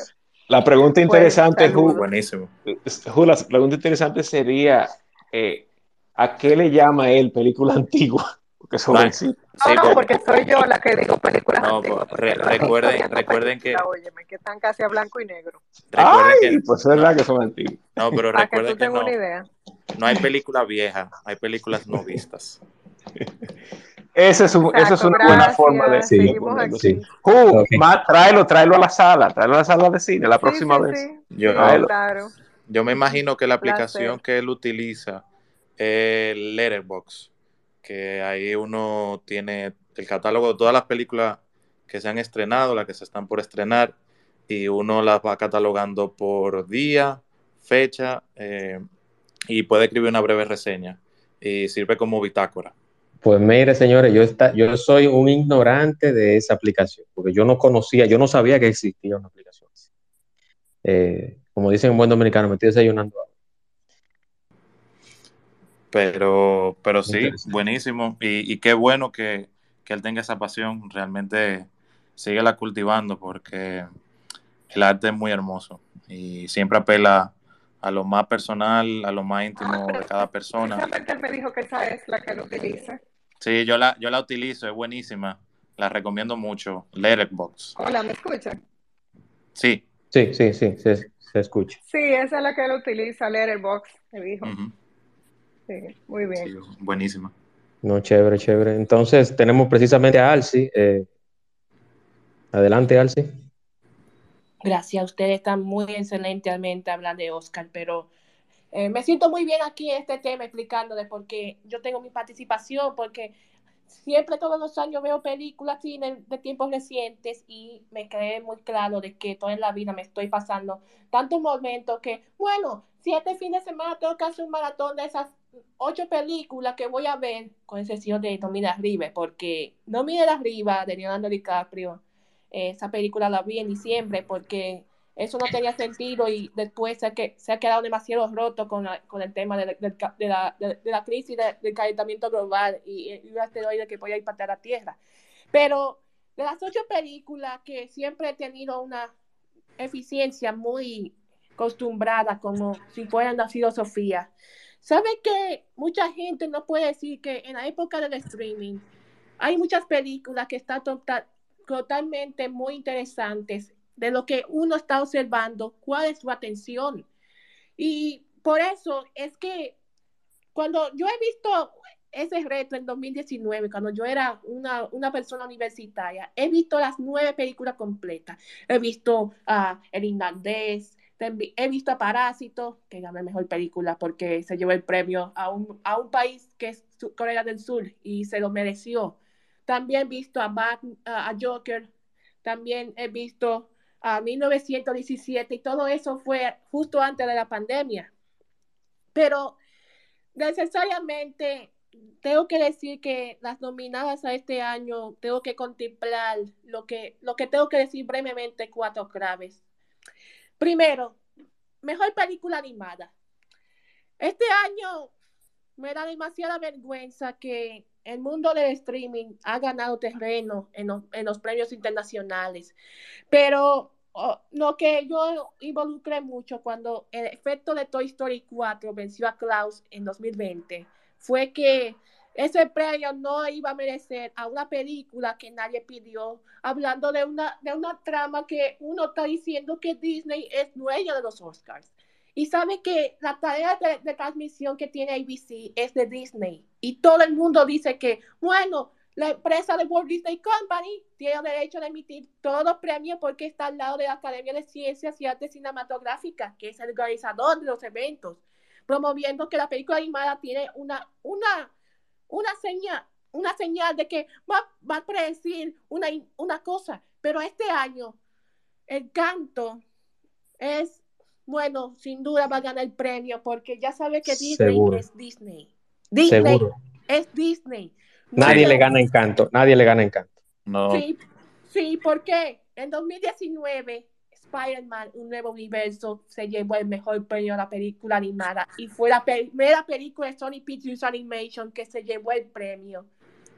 La pregunta interesante, Buenísimo. la pregunta interesante sería, eh, ¿a qué le llama él película antigua? Porque son sí, no, porque soy yo la que digo películas antiguas. recuerden, recuerden que... Óyeme, que están casi a blanco y negro. Recuerden Ay, que... pues es verdad que son antiguas. No, pero recuerden que, no, no hay películas viejas, hay películas no vistas. Esa es, es, una buena forma de decirlo. Sí. tráelo, tráelo a la sala, tráelo a la sala de cine la próxima vez. Yo, yo me imagino que la aplicación que él utiliza es Letterbox, que ahí uno tiene el catálogo de todas las películas que se han estrenado, las que se están por estrenar, y uno las va catalogando por día, fecha, eh, y puede escribir una breve reseña, y sirve como bitácora. Pues mire, señores, yo, está, yo soy un ignorante de esa aplicación, porque yo no conocía, yo no sabía que existía una aplicación eh, como dicen en buen dominicano, me estoy desayunando. Pero, pero sí, buenísimo. Y, qué bueno que, él tenga esa pasión. Realmente la cultivando porque el arte es muy hermoso y siempre apela a lo más personal, a lo más íntimo de cada persona. Él me dijo que esa es la que lo utiliza. Sí, yo la, yo la utilizo, es buenísima. La recomiendo mucho. Letterbox. Hola, ¿me escuchan? Sí. Sí, sí, sí, se, escucha. Sí, esa es la que él utiliza, Letterbox, me dijo. Sí, muy bien. buenísima. No, chévere, chévere. Entonces tenemos precisamente a Alci. Eh, adelante, Alci. Gracias, ustedes están muy excelentemente hablando de Oscar, pero eh, me siento muy bien aquí en este tema explicándole porque yo tengo mi participación, porque siempre todos los años veo películas cine de tiempos recientes y me quedé muy claro de que toda la vida me estoy pasando tantos momentos que, bueno, si este fin de semana tengo que hacer un maratón de esas ocho películas que voy a ver, con excepción de No Mira Arriba, porque No Mira Arriba de Leonardo DiCaprio, esa película la vi en diciembre porque eso no tenía sentido y después se, ha quedado demasiado roto con, con el tema de, la, de, la, crisis del calentamiento global y, un asteroide que podía impactar la Tierra. Pero de las ocho películas que siempre he tenido una eficiencia muy acostumbrada, como si fueran la filosofía, ¿sabe que mucha gente no puede decir que en la época del streaming hay muchas películas que están totalmente muy interesantes de lo que uno está observando, cuál es su atención. Y por eso es que cuando yo he visto ese reto en 2019, cuando yo era una, una persona universitaria, he visto las nueve películas completas. He visto a El Irlandés, he visto a Parásito, que ganó mejor película porque se llevó el premio a un, a un país que es Corea del Sur y se lo mereció. También he visto a, a Joker, también he visto a 1917 y todo eso fue justo antes de la pandemia. Pero necesariamente tengo que decir que las nominadas a este año tengo que contemplar lo que, lo que tengo que decir brevemente cuatro claves. Primero, mejor película animada. Este año me da demasiada vergüenza que el mundo del streaming ha ganado terreno en, los premios internacionales, pero Oh, lo que yo involucré mucho cuando el efecto de Toy Story 4 venció a Klaus en 2020 fue que ese premio no iba a merecer a una película que nadie pidió, hablando de una, de una trama que uno está diciendo que Disney es dueño de los Oscars. Y sabe que la tarea de, de transmisión que tiene ABC es de Disney. Y todo el mundo dice que, bueno, la empresa de Walt Disney Company tiene derecho a emitir todos los premios porque está al lado de la Academia de Ciencias y Artes Cinematográficas, que es el organizador de los eventos, promoviendo que la película animada tiene una, una, una señal, una señal de que va, va a predecir una, una cosa. Pero este año, el canto es, bueno, sin duda va a ganar el premio porque ya sabe que Disney es Disney. Disney es Disney. Nadie le gana encanto, nadie le gana encanto. No. Sí, sí, porque en 2019 Spider-Man, un nuevo universo, se llevó el mejor premio a la película animada y fue la primera película de Sony Pictures Animation que se llevó el premio.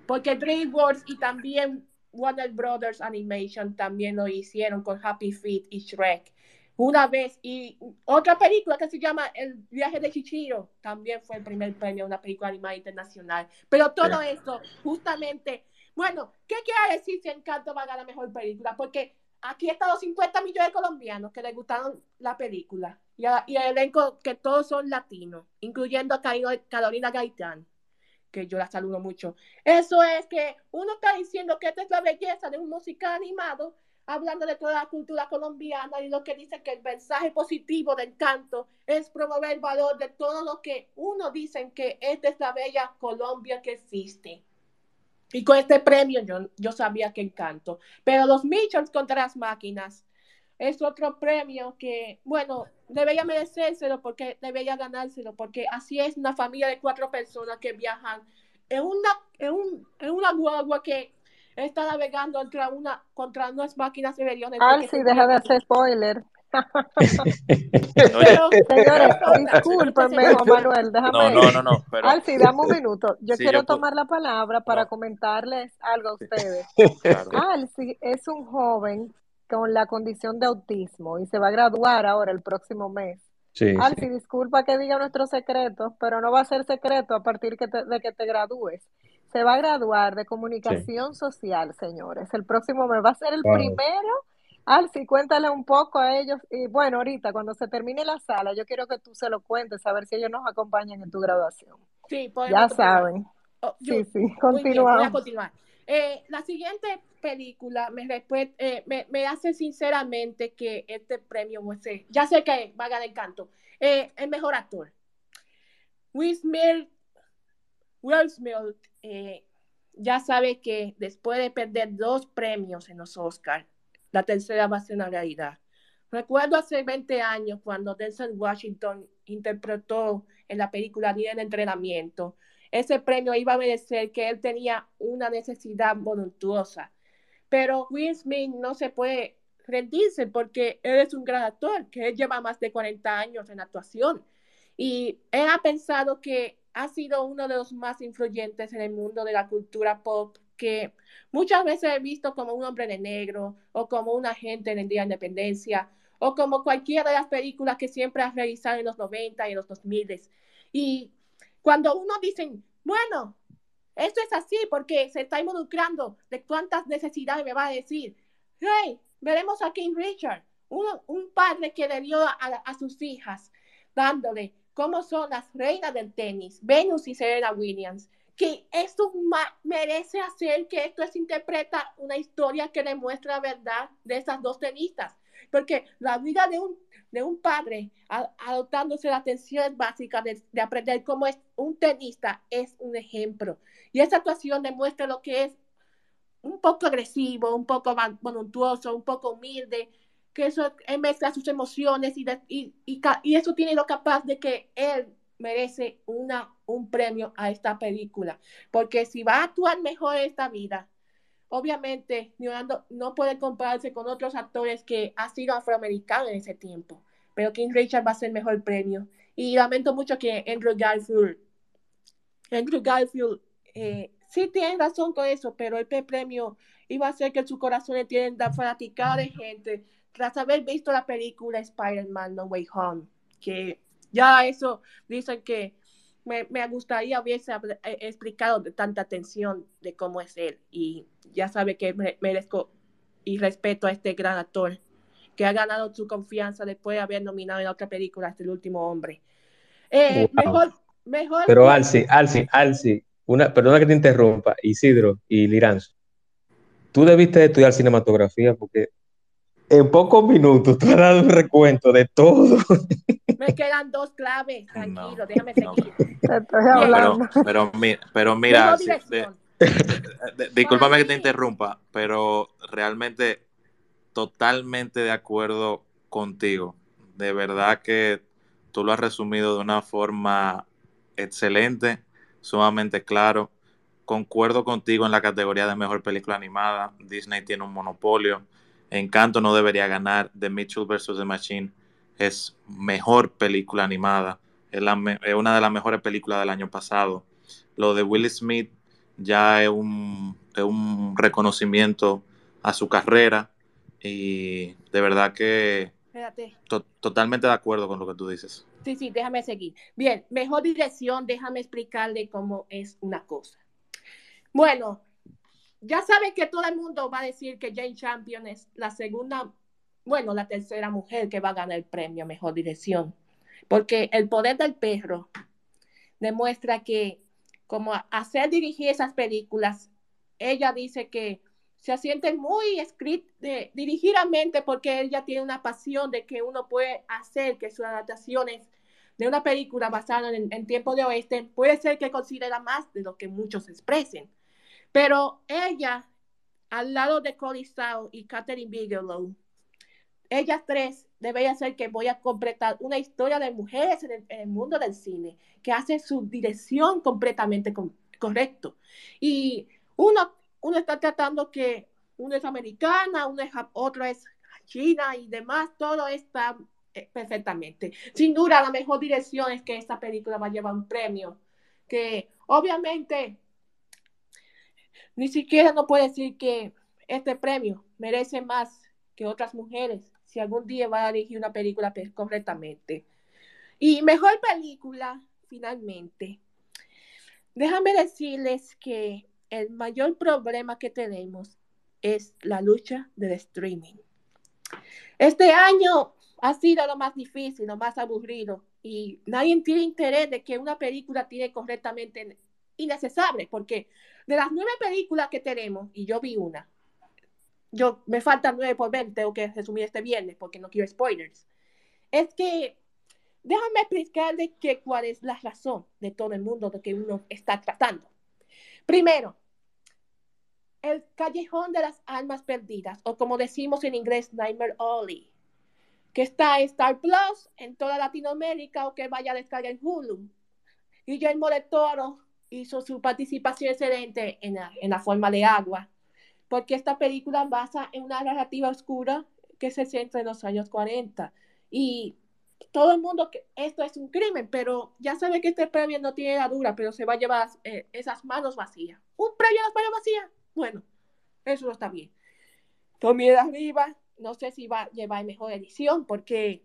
Porque DreamWorks y también Warner Brothers Animation también lo hicieron con Happy Feet y Shrek una vez. Y otra película que se llama El viaje de Chichiro también fue el primer premio a una película animada internacional. Pero todo esto, justamente, bueno, ¿qué quiere decir si Encanto va a ganar la mejor película? Porque aquí están los 50 millones de colombianos que les gustaron la película y, y el elenco que todos son latinos, incluyendo a Carolina Gaitán que yo la saludo mucho. Eso es que uno está diciendo que esta es la belleza de un musical animado hablando de toda la cultura colombiana y lo que dice que el mensaje positivo del canto es promover el valor de todo lo que uno dice que esta es la bella Colombia que existe. Y con este premio yo, yo sabía que encanto. Pero los Mitchells contra las máquinas es otro premio que, bueno, debería merecérselo porque debería ganárselo, porque así es una familia de cuatro personas que viajan en una, en, un, en una guagua que está navegando contra, una, contra unas máquinas de Ah, sí, deja de hacer spoiler. pero, señores, discúlpenme, Juan Manuel, déjame. No, no, no, no. Pero... Alci, dame un minuto. Yo quiero tomar la palabra para comentarles algo a ustedes. Claro. Alci es un joven con la condición de autismo y se va a graduar ahora el próximo mes. Sí, Alci, disculpa que diga nuestro secreto, pero no va a ser secreto a partir de que te gradúes se va a graduar de comunicación social, señores. El próximo mes va a ser el primero. Alci, cuéntale un poco a ellos. Y bueno, ahorita, cuando se termine la sala, yo quiero que tú se lo cuentes, a ver si ellos nos acompañan en tu graduación. Sí, Ya saben. Oh, sí, sí, continuamos. continuar. Eh, la siguiente película eh, me, me, hace sinceramente que este premio, ya sé que va a ganar encanto, eh, el mejor actor. Will Smith, Will Smith eh, ya sabe que después de perder dos premios en los Oscars, la tercera va a ser una realidad. Recuerdo hace 20 años cuando Denzel Washington interpretó en la película Día de Entrenamiento, ese premio iba a merecer que él tenía una necesidad voluntuosa. Pero Will Smith no se puede rendirse porque él es un gran actor, que él lleva más de 40 años en actuación. Y él ha pensado que ha sido uno de los más influyentes en el mundo de la cultura pop, que muchas veces he visto como un hombre de negro o como un agente en el Día de Independencia o como cualquiera de las películas que siempre ha realizado en los 90 y en los 2000. Y cuando uno dice, bueno, esto es así porque se está involucrando de cuántas necesidades me va a decir. Hey, veremos a King Richard, un padre que le dio a, a sus hijas, dándole cómo son las reinas del tenis, Venus y Serena Williams, que esto merece hacer que esto se interpreta una historia que demuestra la verdad de esas dos tenistas. Porque la vida de un, de un padre adoptándose las atenciones básicas de, de, aprender cómo es un tenista es un ejemplo. Y esa actuación demuestra lo que es un poco agresivo, un poco voluntuoso, un poco humilde, que eso mezcla sus emociones y, y, y, eso tiene lo capaz de que él merece una, un premio a esta película. Porque si va a actuar mejor en esta vida, obviamente no puede compararse con otros actores que ha sido afroamericano en ese tiempo. Pero King Richard va a ser mejor premio. Y lamento mucho que Andrew Garfield, Andrew Garfield, eh, sí tiene razón con eso, pero el premio iba a hacer que su corazón entienda fanaticado de gente tras haber visto la película Spider-Man No Way Home, que ya eso dicen que me, me gustaría hubiese eh, explicado de tanta atención de cómo es él. Y ya sabe que merezco y respeto a este gran actor que ha ganado su confianza después de haber nominado en otra película hasta el último hombre. Eh, mejor, mejor. Pero Alci, Alci, Alci, una, perdona que te interrumpa, Isidro y Liranzo. Tú debiste estudiar cinematografía porque en pocos minutos tú has dado un recuento de todo. Me quedan dos claves, tranquilo, déjame seguir. Pero, pero, mira, discúlpame que te interrumpa, pero realmente totalmente de acuerdo contigo. De verdad que tú lo has resumido de una forma excelente, sumamente claro. Concuerdo contigo en la categoría de mejor película animada. Disney tiene un monopolio Encanto no debería ganar. The Mitchell vs. The Machine es mejor película animada. Es, una de las mejores películas del año pasado. Lo de Will Smith ya es un, reconocimiento a su carrera y de verdad que totalmente de acuerdo con lo que tú dices. Sí, sí, déjame seguir. Bien, mejor dirección, déjame explicarle cómo es una cosa. Bueno, ya saben que todo el mundo va a decir que Jane Champion es la segunda, bueno, la tercera mujer que va a ganar el premio Mejor Dirección, porque el poder del perro demuestra que como hacer dirigir esas películas, ella dice que se siente muy escrita, dirigir a mente porque ella tiene una pasión de que uno puede hacer que sus adaptaciones de una película basada en, en tiempo de oeste puede ser que considera más de lo que muchos expresen. Pero ella, al lado de Cody y Catherine Bigelow, ellas tres debería ser que voy a completar una historia de mujeres en el, mundo del cine, que hace su dirección completamente correcto. Y uno, uno está tratando que uno es americana, uno es, otro es china y demás, todo está eh, perfectamente. Sin duda, la mejor dirección es que esta película va a llevar un premio, que obviamente ni siquiera no puede decir que este premio merece más que otras mujeres si algún día va a dirigir una película correctamente. Y mejor película, finalmente. Déjame decirles que el mayor problema que tenemos es la lucha del streaming. Este año ha sido lo más difícil, lo más aburrido y nadie tiene interés de que una película tire correctamente innecesario, porque de las nueve películas que tenemos, y yo vi una, yo me faltan nueve por ver, tengo que resumir este viernes porque no quiero spoilers, es que déjame explicarle que cuál es la razón de todo el mundo de que uno está tratando. Primero, el callejón de las almas perdidas, o como decimos en inglés, Nightmare Alley, que está en Star Plus en toda Latinoamérica o que vaya a descargar en Hulu. Y yo de Toro hizo su participación excelente en la, en la forma de agua, porque esta película basa en una narrativa oscura que se centra en los años 40. Y todo el mundo que esto es un crimen, pero ya sabe que este premio no tiene la dura, pero se va a llevar eh, esas manos vacías. ¿Un premio a las manos vacías? Bueno, eso no está bien. Tommy arriba, no sé si va a llevar mejor edición, porque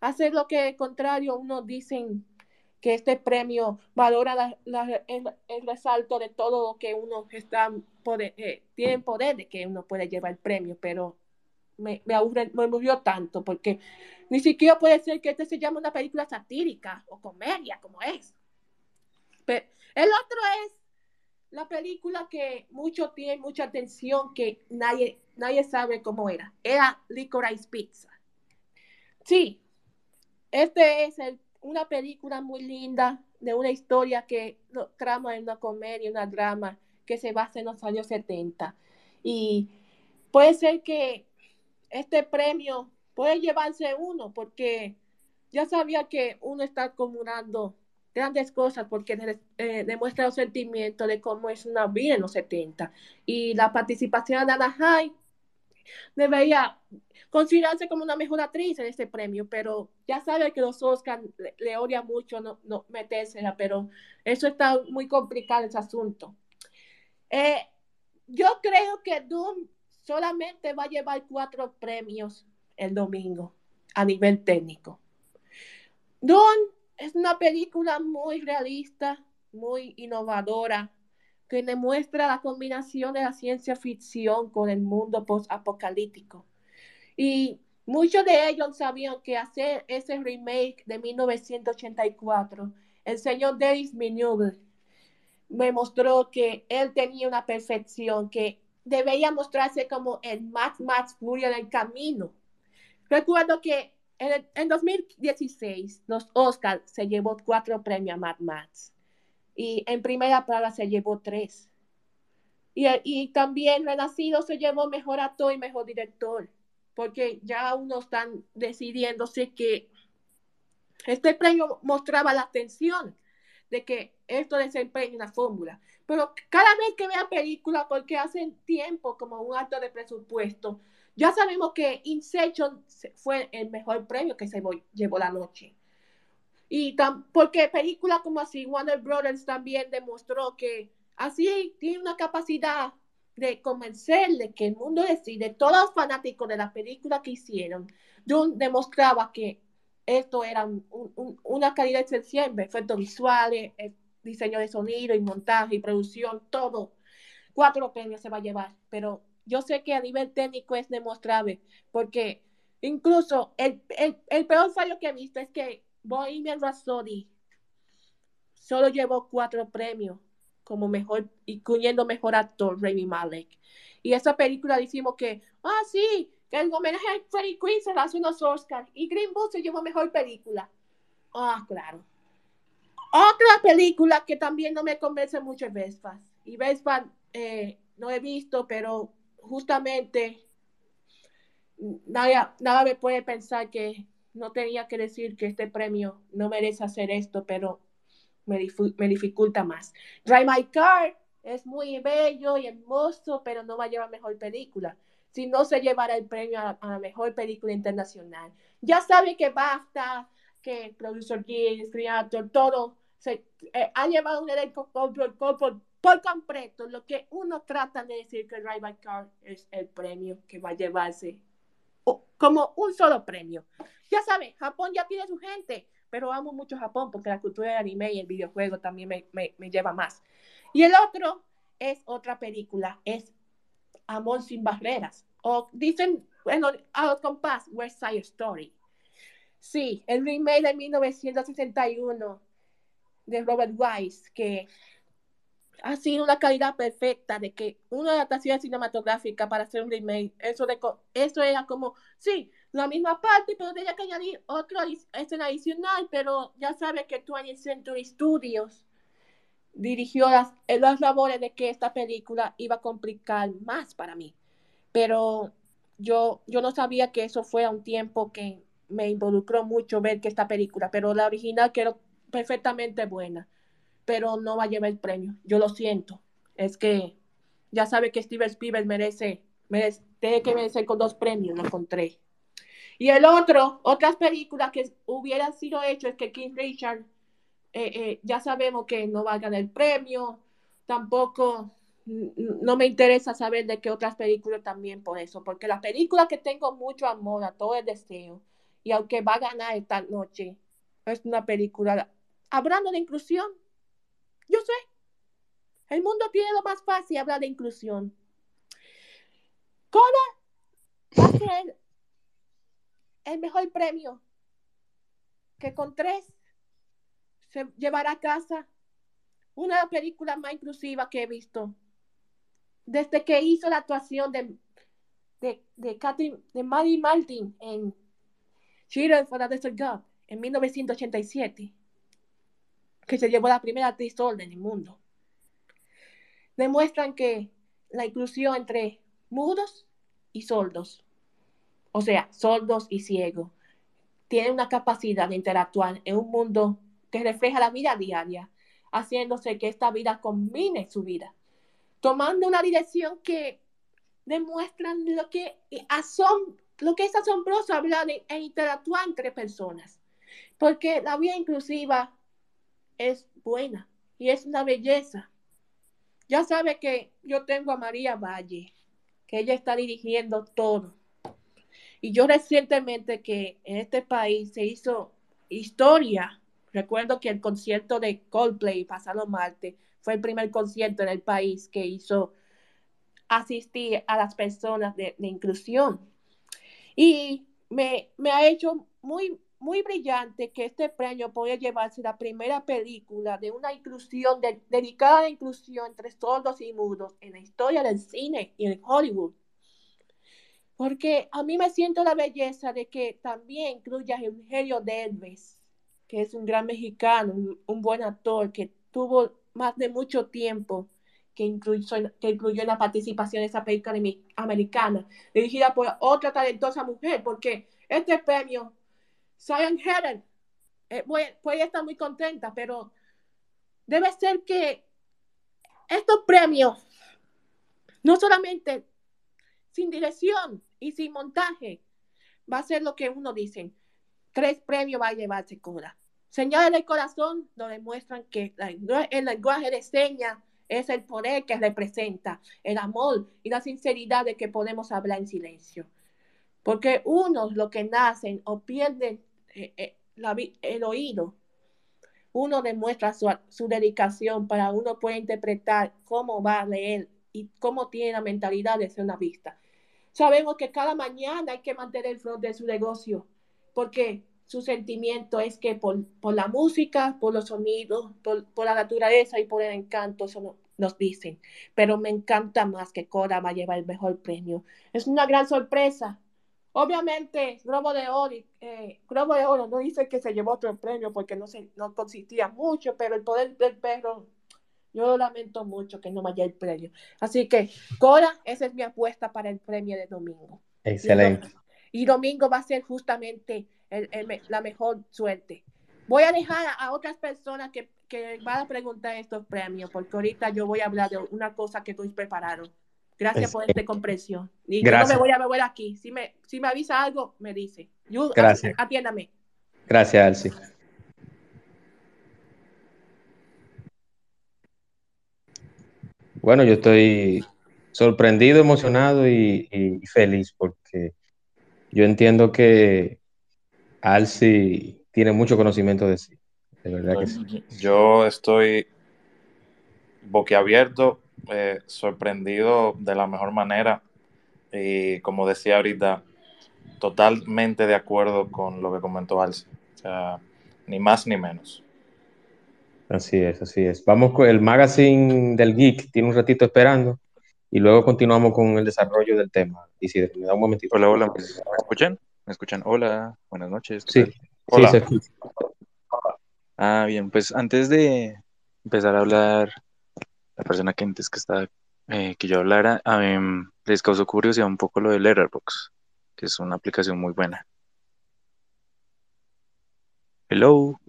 hacer lo que contrario, uno dicen que este premio valora el, resalto de todo lo que uno está poder, eh, tiene poder de que uno puede llevar el premio, pero me, me, aburre, me aburrió tanto porque ni siquiera puede ser que este se llame una película satírica o comedia como es. El otro es la película que mucho tiene mucha atención que nadie, nadie sabe cómo era. Era Licorice Pizza. Sí, este es una película muy linda de una historia que trama en una comedia, una drama que se basa en los años 70. Y puede ser que este premio puede llevarse uno porque ya sabía que uno está acumulando grandes cosas porque eh, demuestra el sentimiento de cómo es una vida en los 70. Y la participación de High debería considerarse como una mejor actriz en este premio, pero ya sabe que los Oscars le, odian mucho no, no metérsela, pero eso está muy complicado ese asunto. Eh, yo creo que Doom solamente va a llevar cuatro premios el domingo a nivel técnico. Don es una película muy realista, muy innovadora, que demuestra la combinación de la ciencia ficción con el mundo post-apocalíptico. Y muchos de ellos sabían que hacer ese remake de 1984, el señor David Villeneuve me mostró que él tenía una perfección, que debería mostrarse como el Max Max Furia del camino. Recuerdo que en, 2016 los Oscars se llevó cuatro premios a Mad Max y en primera plana se llevó tres. Y, y, también Renacido se llevó mejor actor y mejor director, porque ya uno están decidiéndose que este premio mostraba la atención de que esto desempeña una fórmula. Pero cada vez que vea películas, porque hacen tiempo como un acto de presupuesto, ya sabemos que Inception fue el mejor premio que se llevó la noche. Y porque películas como así, Warner Brothers también demostró que así tiene una capacidad de convencerle que el mundo decide, todos los fanáticos de la película que hicieron, demostraba que esto era una calidad excepcional, efectos visuales, eh, diseño de sonido y montaje y producción, todo. Cuatro premios se va a llevar, pero yo sé que a nivel técnico es demostrable, porque incluso el, peor fallo que he visto es que Bohemian Rhapsody solo llevó cuatro premios como mejor, incluyendo mejor actor, Rami Malek. Y esa película decimos que, ah, sí, que el homenaje a Freddie Quinn se hace unos Oscars y Green Book se llevó mejor película. Ah, claro. Otra película que también no me convence mucho es Vespa. Y Vespa eh, no he visto, pero justamente nada, nada me puede pensar que no tenía que decir que este premio no merece hacer esto, pero me, dificulta más. Drive My Car es muy bello y hermoso, pero no va a llevar mejor película si no se llevará el premio a, la mejor película internacional. Ya sabe que basta, que Producer Guild, Creator, todo, se eh, ha llevado un elenco por, por, completo. Lo que uno trata de decir que Drive by Car es el premio que va a llevarse como un solo premio. Ya sabe, Japón ya tiene su gente, pero amo mucho Japón porque la cultura del anime y el videojuego también me, me, me lleva más. Y el otro es otra película, es Amor sin barreras. O dicen, bueno, a compás, West Side Story. Sí, el remake de 1961 de Robert Wise, que ha sido una calidad perfecta de que una adaptación cinematográfica para hacer un remake, eso, de, eso era como, sí, la misma parte, pero tenía que añadir otra escena adicional, pero ya sabes que 20th Century Studios dirigió las, las labores de que esta película iba a complicar más para mí. Pero yo, yo no sabía que eso fuera un tiempo que me involucró mucho ver que esta película, pero la original quedó perfectamente buena, pero no va a llevar el premio. Yo lo siento. Es que ya sabe que Steven Spielberg merece, merece tiene que merecer con dos premios, lo encontré. Y el otro, otras películas que hubieran sido hechas es que King Richard, eh, eh, ya sabemos que no va a ganar el premio, tampoco no me interesa saber de qué otras películas también por eso, porque la película que tengo mucho amor, a todo el deseo, y aunque va a ganar esta noche, es una película hablando de inclusión. Yo sé, el mundo tiene lo más fácil hablar de inclusión. Coda va a el mejor premio que con tres se llevará a casa una película más inclusiva que he visto. Desde que hizo la actuación de, de, de, de Maddie Martin en Cheetah for the Desert God en 1987, que se llevó la primera actriz sorda en el mundo. Demuestran que la inclusión entre mudos y sordos, o sea, sordos y ciegos, tiene una capacidad de interactuar en un mundo que refleja la vida diaria, haciéndose que esta vida combine su vida tomando una dirección que demuestran lo que, lo que es asombroso hablar e interactuar entre personas. Porque la vida inclusiva es buena y es una belleza. Ya sabe que yo tengo a María Valle, que ella está dirigiendo todo. Y yo recientemente que en este país se hizo historia. Recuerdo que el concierto de Coldplay pasado martes fue el primer concierto en el país que hizo asistir a las personas de, inclusión. Y me, ha hecho muy, muy brillante que este premio pueda llevarse la primera película de una inclusión, dedicada a la inclusión entre sordos y mudos en la historia del cine y en Hollywood. Porque a mí me siento la belleza de que también incluya a Eugenio Derbez, que es un gran mexicano, un buen actor que tuvo más de mucho tiempo que incluyó, que incluyó la participación de esa película americana, dirigida por otra talentosa mujer, porque este premio, Sion Helen, eh, puede estar muy contenta, pero debe ser que estos premios, no solamente sin dirección y sin montaje, va a ser lo que uno dice, tres premios va a llevarse Cora. Señales del corazón nos demuestran que el lenguaje de señas es el poder que representa el amor y la sinceridad de que podemos hablar en silencio. Porque unos lo que nacen o pierden eh, eh, el oído, uno demuestra su, su, dedicación para uno puede interpretar cómo va a leer y cómo tiene la mentalidad de ser una vista. Sabemos que cada mañana hay que mantener el front de su negocio, porque su sentimiento es que por, la música, por los sonidos, por, la naturaleza y por el encanto, eso nos dicen. Pero me encanta más que Cora va a llevar el mejor premio. Es una gran sorpresa. Obviamente, Globo de Oro, eh, Globo de Oro no dice que se llevó otro premio porque no, se, no consistía mucho, pero el poder del perro, yo lo lamento mucho que no vaya el premio. Así que, Cora, esa es mi apuesta para el premio de domingo. Excelente. y domingo va a ser justamente la mejor suerte. Voy a dejar a, otras personas que, que, van a preguntar estos premios, porque ahorita yo voy a hablar de una cosa que estoy preparado. Gracias por esta comprensión. Y yo no me voy a beber aquí. Si me, si me avisa algo, me dice. Gracias. Atiéndame. Gracias, Alci. Bueno, yo estoy sorprendido, emocionado y, y, feliz porque yo entiendo que Alci tiene mucho conocimiento de sí. De verdad que sí. Yo estoy boquiabierto, eh, sorprendido de la mejor manera. Y como decía ahorita, totalmente de acuerdo con lo que comentó Alci. O sea, ni más ni menos. Así es, así es. Vamos con el magazine del Geek, tiene un ratito esperando y luego continuamos con el desarrollo del tema. Y si me da un momentito. Hola, hola, ¿me escuchan? ¿Me escuchan? Hola, buenas noches. Sí, hola. sí, se escucha. Ah, bien, pues antes de empezar a hablar, la persona que antes que estaba, eh, que yo hablara, um, les causó curiosidad un poco lo de Letterboxd, que es una aplicación muy buena. Hello.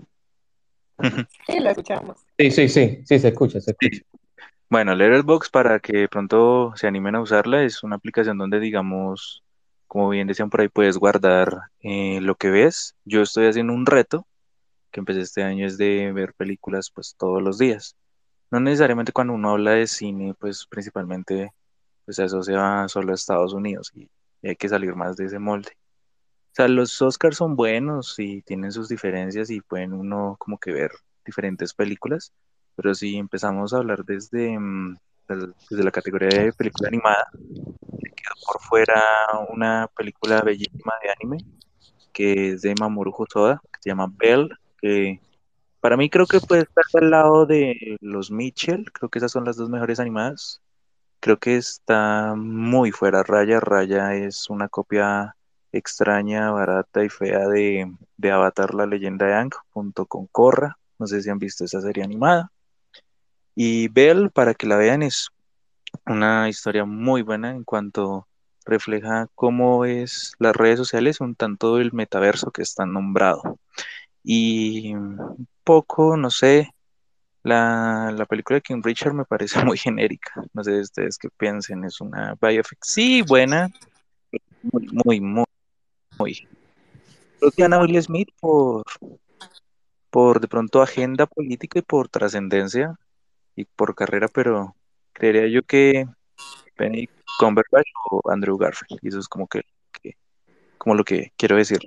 Sí, lo escuchamos. Sí, sí, sí, sí, se escucha, se escucha. Bueno, Letterboxd, para que pronto se animen a usarla, es una aplicación donde, digamos, como bien decían por ahí, puedes guardar eh, lo que ves. Yo estoy haciendo un reto que empecé este año, es de ver películas pues todos los días. No necesariamente cuando uno habla de cine, pues principalmente, pues eso se va solo a Estados Unidos y, hay que salir más de ese molde. O sea, los Oscars son buenos y tienen sus diferencias y pueden uno como que ver diferentes películas, pero si empezamos a hablar desde, mm, desde la categoría de película animada, me quedó por fuera una película bellísima de anime que es de Mamoru Hosoda, que se llama Belle, que para mí creo que puede estar al lado de los Mitchell, creo que esas son las dos mejores animadas. Creo que está muy fuera. Raya, Raya es una copia extraña, barata y fea de, de Avatar, la leyenda de Ang, junto con Korra. No sé si han visto esa serie animada. Y Bell, para que la vean, es una historia muy buena en cuanto refleja cómo es las redes sociales, un tanto el metaverso que está nombrado. Y un poco, no sé, la, la, película de King Richard me parece muy genérica. No sé ustedes qué piensen, es una biopic. Sí, buena, muy, muy, muy, muy. Creo que Ana Will Smith por, por de pronto agenda política y por trascendencia y por carrera, pero creería yo que Penny Cumberbatch o Andrew Garfield. Y eso es como que como lo que quiero decir.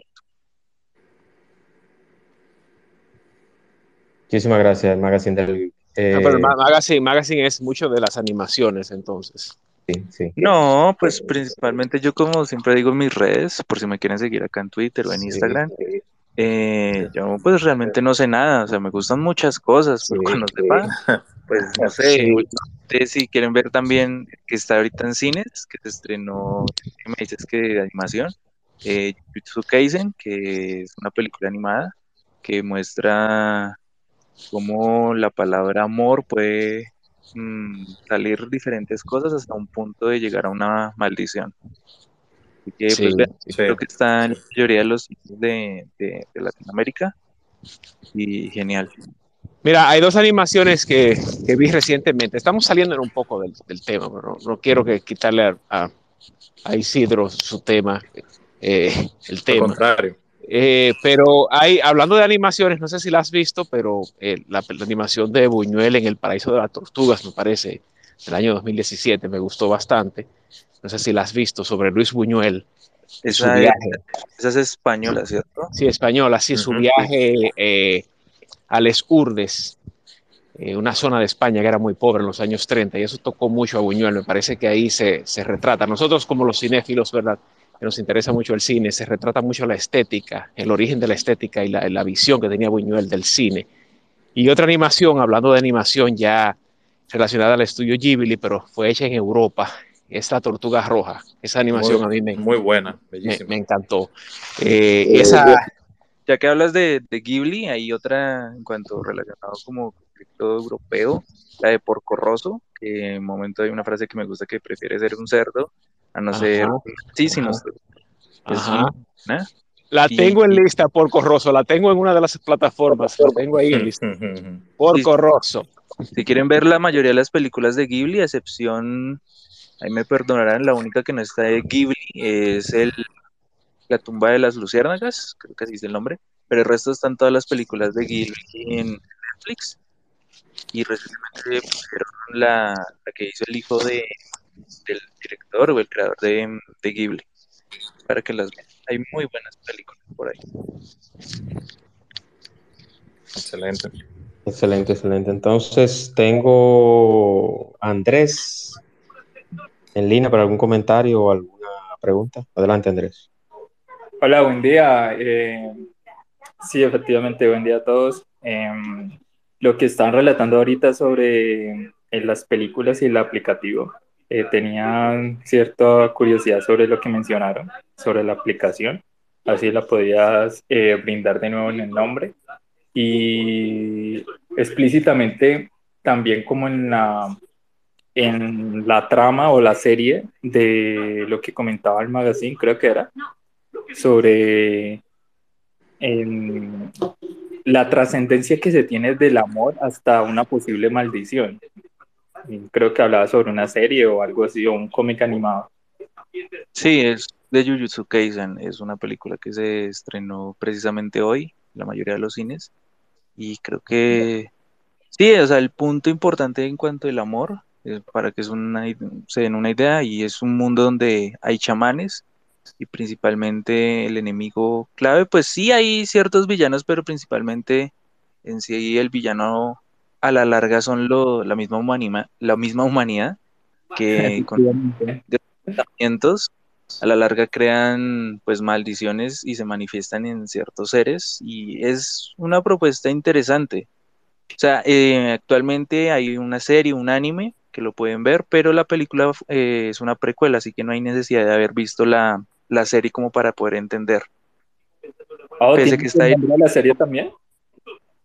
Muchísimas gracias, Magazine del... Eh... No, pero el magazine, magazine es mucho de las animaciones, entonces. Sí, sí. No, pues principalmente yo como siempre digo en mis redes, por si me quieren seguir acá en Twitter o en Instagram, eh, yo pues realmente no sé nada, o sea, me gustan muchas cosas, pero cuando sepa, pues no sé, ustedes si quieren ver también que está ahorita en cines, que se estrenó, que me dices que de animación, eh, Jutsu Kaisen, que es una película animada que muestra cómo la palabra amor puede mmm, salir diferentes cosas hasta un punto de llegar a una maldición. Así que, sí, pues, sí. creo que está en la mayoría de los sitios de, de, de, Latinoamérica y genial. Mira, hay dos animaciones que, que vi recientemente. Estamos saliendo un poco del, del tema, pero no, no, quiero que quitarle a, a, a Isidro su tema, eh, el tema. Al contrario. Eh, pero hay, hablando de animaciones, no sé si la has visto, pero eh, la, la, animación de Buñuel en El Paraíso de las Tortugas, me parece, del año 2017, me gustó bastante. No sé si la has visto, sobre Luis Buñuel. Esa, su viaje. esa es española, ¿cierto? Sí, española, sí, uh -huh. su viaje eh, a Les Urdes, eh, una zona de España que era muy pobre en los años 30, y eso tocó mucho a Buñuel, me parece que ahí se, se retrata. Nosotros como los cinéfilos, ¿verdad? Que nos interesa mucho el cine, se retrata mucho la estética, el origen de la estética y la, la, visión que tenía Buñuel del cine. Y otra animación, hablando de animación ya relacionada al estudio Ghibli, pero fue hecha en Europa, es La Tortuga Roja. Esa animación muy, a mí me, muy buena, me, me encantó. Eh, esa... Ya que hablas de, de, Ghibli, hay otra en cuanto relacionado como conflicto europeo, la de Porco Rosso, que en un momento hay una frase que me gusta que prefiere ser un cerdo a no ser sí, sino ¿eh? La tengo en lista por Corroso, la tengo en una de las plataformas, la tengo ahí en lista. Por Corroso. Si quieren ver la mayoría de las películas de Ghibli, a excepción, ahí me perdonarán, la única que no está de Ghibli es el La tumba de las luciérnagas, creo que así es el nombre, pero el resto están todas las películas de Ghibli en Netflix. Y recientemente pusieron la, la que hizo el hijo de, del director o el creador de, de Ghibli para que las vean. Hay muy buenas películas por ahí. Excelente. Excelente, excelente. Entonces tengo a Andrés en línea para algún comentario o alguna pregunta. Adelante, Andrés. Hola, buen día. Eh, sí, efectivamente, buen día a todos. Eh, lo que están relatando ahorita sobre las películas y el aplicativo, eh, tenían cierta curiosidad sobre lo que mencionaron, sobre la aplicación, así la podías eh, brindar de nuevo en el nombre y explícitamente también como en la, en la trama o la serie de lo que comentaba el magazine, creo que era, sobre la trascendencia que se tiene del amor hasta una posible maldición. Creo que hablaba sobre una serie o algo así, o un cómic animado. Sí, es de Jujutsu Kaisen, es una película que se estrenó precisamente hoy, la mayoría de los cines, y creo que sí, o sea, el punto importante en cuanto al amor, eh, para que es una, se den una idea, y es un mundo donde hay chamanes, y principalmente el enemigo clave, pues sí hay ciertos villanos, pero principalmente en sí el villano a la larga son lo, la, misma humanidad, la misma humanidad que con tratamientos a la larga crean pues maldiciones y se manifiestan en ciertos seres y es una propuesta interesante. O sea, eh, actualmente hay una serie, un anime que lo pueden ver, pero la película eh, es una precuela, así que no hay necesidad de haber visto la, la serie como para poder entender. Oh, que está ahí. la serie también?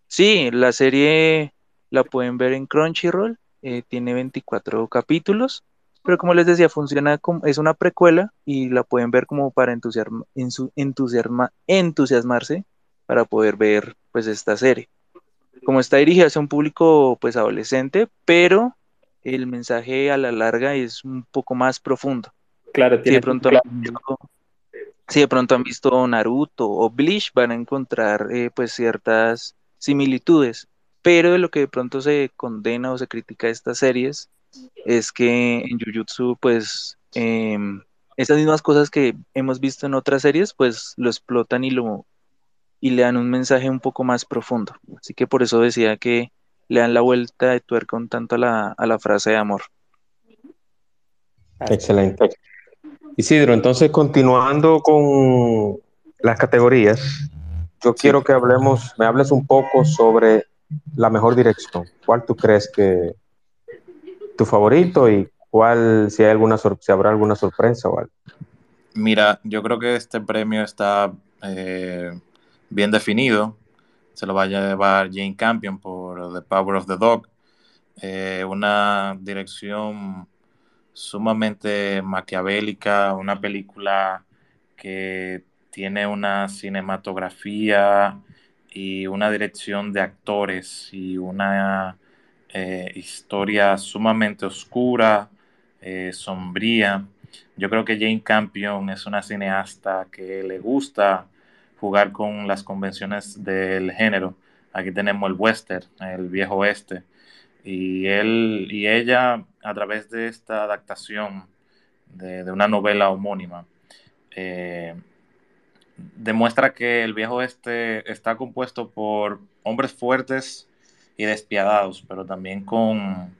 Sí, la serie la pueden ver en Crunchyroll, eh, tiene 24 capítulos, pero como les decía, funciona como, es una precuela y la pueden ver como para entusiasma, entusiasma, entusiasmarse para poder ver pues esta serie. Como está dirigida hacia un público pues adolescente, pero el mensaje a la larga es un poco más profundo. Claro, tiene pronto si de pronto han visto Naruto o Bleach, van a encontrar eh, pues ciertas similitudes, pero de lo que de pronto se condena o se critica a estas series es que en Jujutsu pues eh, esas mismas cosas que hemos visto en otras series pues lo explotan y lo y le dan un mensaje un poco más profundo. Así que por eso decía que le dan la vuelta de tuerca un tanto a la, a la frase de amor. Excelente. Isidro, entonces continuando con las categorías, yo quiero que hablemos, me hables un poco sobre la mejor dirección. ¿Cuál tú crees que tu favorito y cuál, si hay alguna, si habrá alguna sorpresa o algo? Mira, yo creo que este premio está eh, bien definido. Se lo va a llevar Jane Campion por The Power of the Dog. Eh, una dirección sumamente maquiavélica, una película que tiene una cinematografía y una dirección de actores y una eh, historia sumamente oscura, eh, sombría. Yo creo que Jane Campion es una cineasta que le gusta jugar con las convenciones del género. Aquí tenemos el western, el viejo oeste y él y ella a través de esta adaptación de, una novela homónima eh, demuestra que el viejo este está compuesto por hombres fuertes y despiadados, pero también con,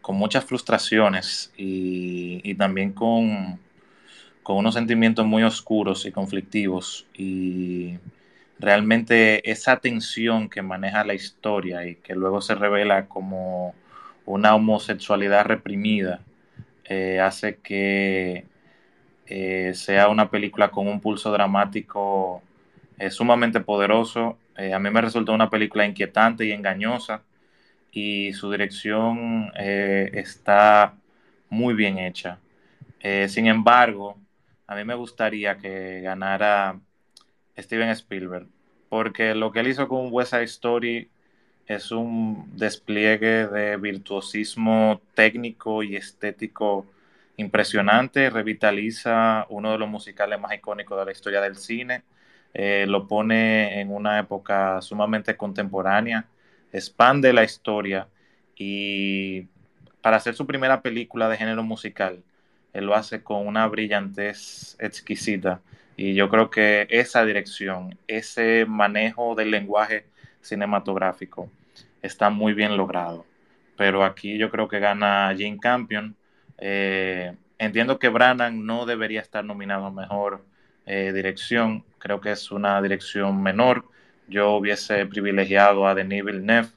con muchas frustraciones y, y también con, con unos sentimientos muy oscuros y conflictivos. Y realmente esa tensión que maneja la historia y que luego se revela como una homosexualidad reprimida eh, hace que eh, sea una película con un pulso dramático eh, sumamente poderoso. a mí me resultó una película inquietante y engañosa y su dirección está muy bien hecha. sin embargo, a mí me gustaría que ganara Steven Spielberg, porque lo que él hizo con West Side Story es un despliegue de virtuosismo técnico y estético impresionante, revitaliza uno de los musicales más icónicos de la historia del cine, eh, lo pone en una época sumamente contemporánea, expande la historia y para hacer su primera película de género musical, él lo hace con una brillantez exquisita y yo creo que esa dirección, ese manejo del lenguaje cinematográfico está muy bien logrado. Pero aquí yo creo que gana Jane Campion. Eh, entiendo que Brannan no debería estar nominado a mejor eh, dirección. Creo que es una dirección menor. Yo hubiese privilegiado a Denis Villeneuve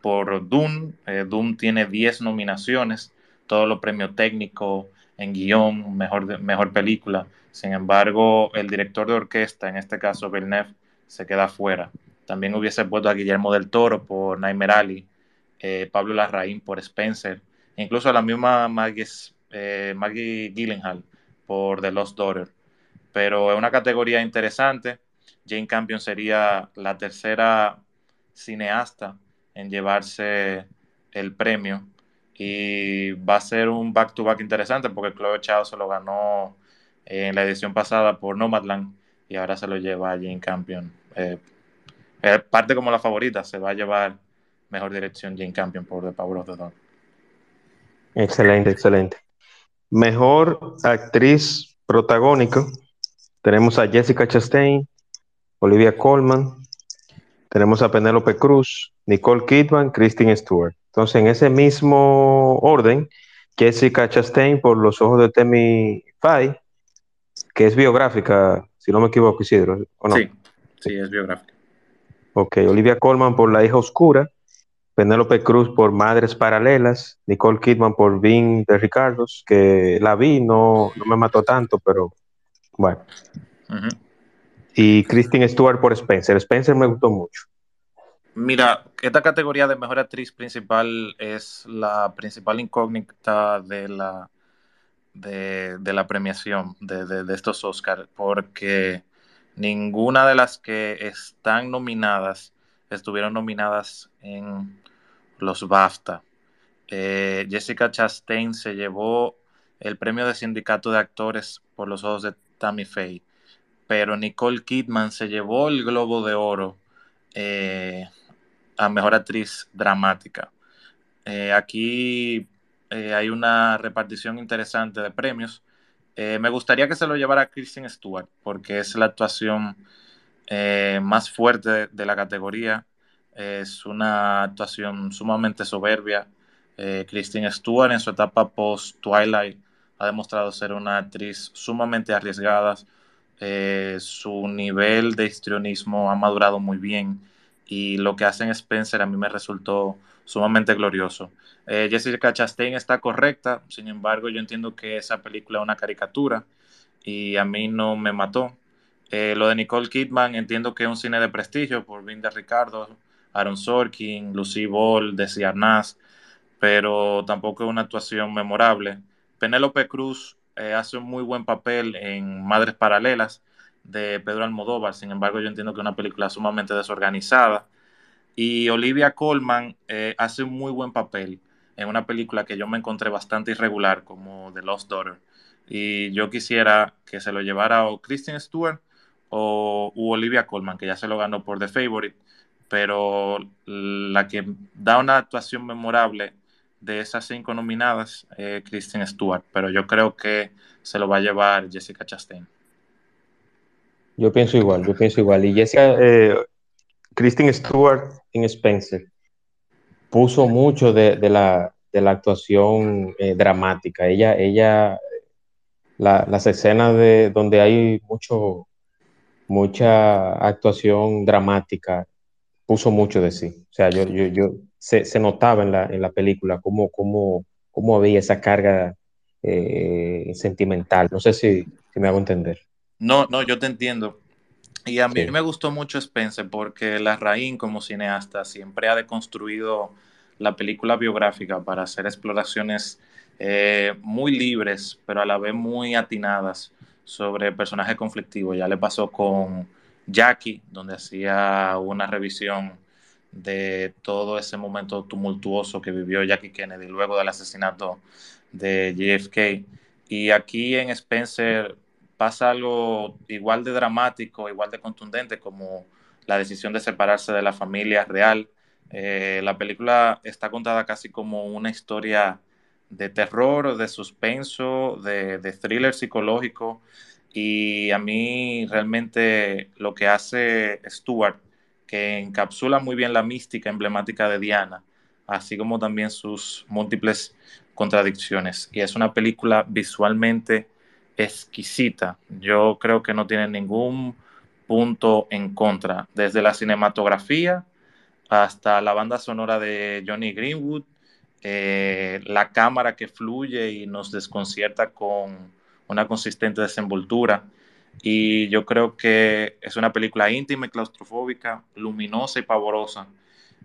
por Dune. Eh, Dune tiene 10 nominaciones, todos los premios técnicos, en guion, mejor, mejor película. Sin embargo, el director de orquesta, en este caso Villeneuve, se queda fuera. También hubiese puesto a Guillermo del Toro por Nightmare Alley, eh, Pablo Larraín por Spencer, incluso a la misma Maggie, eh, Maggie Gyllenhaal por The Lost Daughter. Pero es una categoría interesante. Jane Campion sería la tercera cineasta en llevarse el premio y va a ser un back-to-back interesante porque Chloe Chao se lo ganó en la edición pasada por Nomadland y ahora se lo lleva a Jane Campion. Eh, parte como la favorita, se va a llevar mejor dirección Jane Campion por The Power of the Dog. Excelente, excelente. Mejor actriz protagónica. Tenemos a Jessica Chastain, Olivia Colman, tenemos a Penélope Cruz, Nicole Kidman, Kristen Stewart. Entonces, en ese mismo orden, Jessica Chastain por Los Ojos de Temi Fay, que es biográfica, si no me equivoco, Isidro, ¿o no? Sí, sí, es biográfica. Ok, Olivia Colman por La hija oscura, Penélope Cruz por Madres Paralelas, Nicole Kidman por Vin de Ricardos, que la vi, no, no me mató tanto, pero bueno. Y Kristen Stewart por Spencer. Spencer me gustó mucho. Mira, esta categoría de mejor actriz principal es la principal incógnita de la, de, la premiación de, estos Oscars, porque ninguna de las que están nominadas estuvieron nominadas en los BAFTA. Eh, Jessica Chastain se llevó el premio de sindicato de actores por los ojos de Tammy Faye, pero Nicole Kidman se llevó el Globo de Oro. Eh, a Mejor Actriz Dramática. Eh, aquí hay una repartición interesante de premios. Me gustaría que se lo llevara Kristen Stewart, porque es la actuación más fuerte de, la categoría. Es una actuación sumamente soberbia. Kristen Stewart en su etapa post-Twilight ha demostrado ser una actriz sumamente arriesgada. su nivel de histrionismo ha madurado muy bien y lo que hacen Spencer a mí me resultó sumamente glorioso. Eh, Jessica Chastain está correcta, sin embargo yo entiendo que esa película es una caricatura y a mí no me mató. Eh, lo de Nicole Kidman entiendo que es un cine de prestigio por Vinda Ricardo, Aaron Sorkin, Lucy Ball, Desi Arnaz, pero tampoco es una actuación memorable. Penélope Cruz eh, hace un muy buen papel en Madres Paralelas, de Pedro Almodóvar, sin embargo yo entiendo que es una película sumamente desorganizada. Y Olivia Colman eh, hace un muy buen papel en una película que yo me encontré bastante irregular como The Lost Daughter. Y yo quisiera que se lo llevara o Kristen Stewart o Olivia Colman, que ya se lo ganó por The Favorite, pero la que da una actuación memorable de esas cinco nominadas es Kristen Stewart, pero yo creo que se lo va a llevar Jessica Chastain. Yo pienso igual, yo pienso igual. Y Jessica, eh, Kristen Stewart en Spencer puso mucho de, la, actuación eh, dramática. Ella, ella, las escenas de donde hay mucho, mucha actuación dramática, puso mucho de sí. O sea, yo, yo, yo se, notaba en la, en la película cómo, cómo, cómo había esa carga eh, sentimental. No sé si me hago entender. No, no, yo te entiendo. Y a mí me gustó mucho Spencer porque Larraín como cineasta siempre ha deconstruido la película biográfica para hacer exploraciones eh, muy libres, pero a la vez muy atinadas sobre personajes conflictivos. Ya le pasó con Jackie, donde hacía una revisión de todo ese momento tumultuoso que vivió Jackie Kennedy luego del asesinato de JFK. Y aquí en Spencer pasa algo igual de dramático, igual de contundente como la decisión de separarse de la familia real. Eh, la película está contada casi como una historia de terror, de suspenso, de, de, thriller psicológico. Y a mí realmente lo que hace Stuart, que encapsula muy bien la mística emblemática de Diana, así como también sus múltiples contradicciones. Y es una película visualmente exquisita. Yo creo que no tiene ningún punto en contra, desde la cinematografía hasta la banda sonora de Johnny Greenwood, eh, la cámara que fluye y nos desconcierta con una consistente desenvoltura. Y yo creo que es una película íntima y claustrofóbica, luminosa y pavorosa,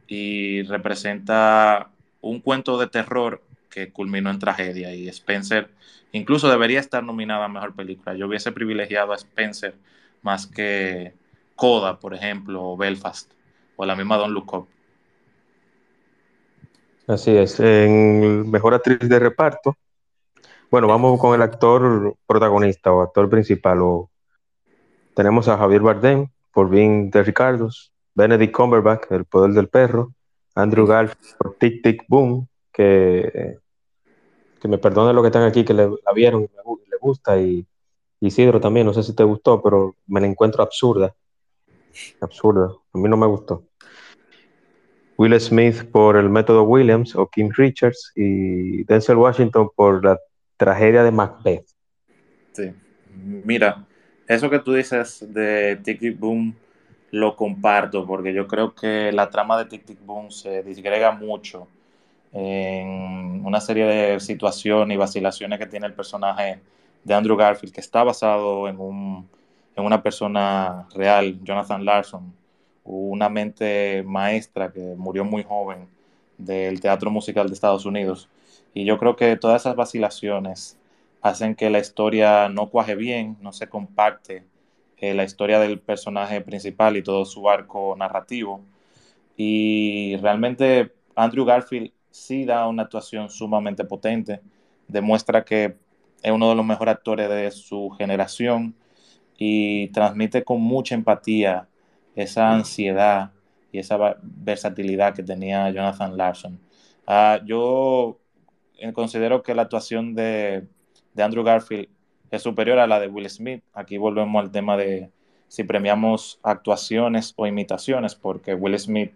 y representa un cuento de terror que culminó en tragedia. Y Spencer incluso debería estar nominada a Mejor Película. Yo hubiese privilegiado a Spencer más que Coda, por ejemplo, o Belfast, o la misma Don Look Up. Así es. En Mejor Actriz de Reparto, bueno, vamos con el actor protagonista o actor principal. O tenemos a Javier Bardem por Being de Ricardos, Benedict Cumberbatch, El Poder del Perro, Andrew Garfield por Tic Tic Boom, que, que me perdone lo que están aquí, que le, la vieron, le, le gusta, y Isidro también, no sé si te gustó, pero me la encuentro absurda. Absurda, a mí no me gustó. Will Smith por el método Williams o Kim Richards y Denzel Washington por la tragedia de Macbeth. Sí, mira, eso que tú dices de Tic Tic Boom lo comparto porque yo creo que la trama de Tic Tic Boom se disgrega mucho en una serie de situaciones y vacilaciones que tiene el personaje de Andrew Garfield, que está basado en, un, en una persona real, Jonathan Larson, una mente maestra que murió muy joven del teatro musical de Estados Unidos y yo creo que todas esas vacilaciones hacen que la historia no cuaje bien, no se compacte eh, la historia del personaje principal y todo su arco narrativo. Y realmente Andrew Garfield sí da una actuación sumamente potente, demuestra que es uno de los mejores actores de su generación y transmite con mucha empatía esa ansiedad y esa versatilidad que tenía Jonathan Larson. Ah, yo considero que la actuación de, Andrew Garfield es superior a la de Will Smith. Aquí volvemos al tema de si premiamos actuaciones o imitaciones, porque Will Smith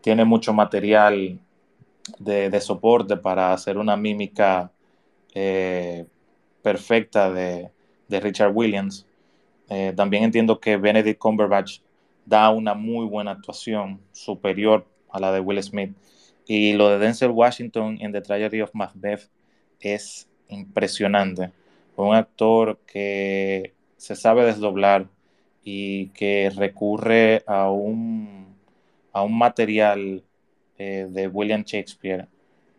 tiene mucho material de, soporte para hacer una mímica eh, perfecta de, Richard Williams. Eh, también entiendo que Benedict Cumberbatch da una muy buena actuación, superior a la de Will Smith. Y lo de Denzel Washington en The Tragedy of Macbeth es impresionante. Un actor que se sabe desdoblar y que recurre a un, a un material eh, de William Shakespeare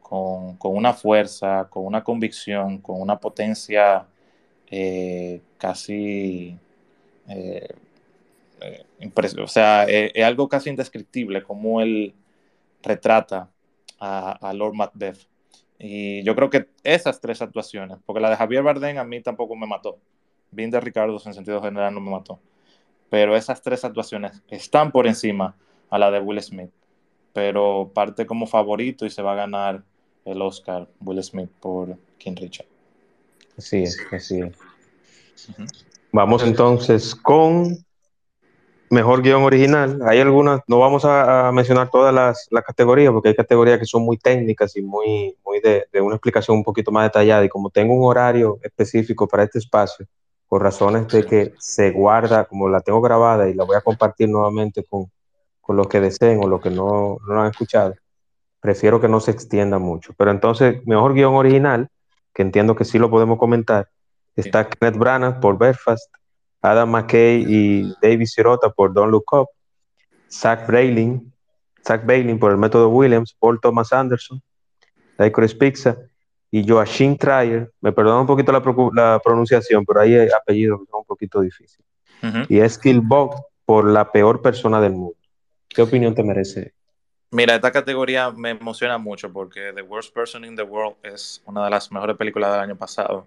con, una fuerza, con una convicción, con una potencia eh, casi... Eh, o sea, es, algo casi indescriptible como él retrata a, Lord Macbeth. Y yo creo que esas tres actuaciones, porque la de Javier Bardem a mí tampoco me mató. Bien de Ricardo en sentido general no me mató. Pero esas tres actuaciones están por encima a la de Will Smith. Pero parte como favorito y se va a ganar el Oscar Will Smith por King Richard. Así es, así es. Vamos entonces con mejor guion original. Hay algunas, no vamos a, mencionar todas las, categorías, porque hay categorías que son muy técnicas y muy, muy de, una explicación un poquito más detallada. Y como tengo un horario específico para este espacio, por razones de que se guarda, como la tengo grabada y la voy a compartir nuevamente con, con los que deseen o los que no, no lo han escuchado, prefiero que no se extienda mucho. Pero entonces, mejor guion original, que entiendo que sí lo podemos comentar, está Kenneth Branagh por Belfast, Adam McKay y David Sirota por Don't Look Up, Zach Brayling, Zach Bailin por el método Williams, Paul Thomas Anderson, Licorice Pizza y Joachim Trier, me perdona un poquito la, pronunciación, pero hay apellidos que son un poquito difíciles. Y Bob por la peor persona del mundo. ¿Qué opinión te merece? Mira, esta categoría me emociona mucho porque The Worst Person in the World es una de las mejores películas del año pasado.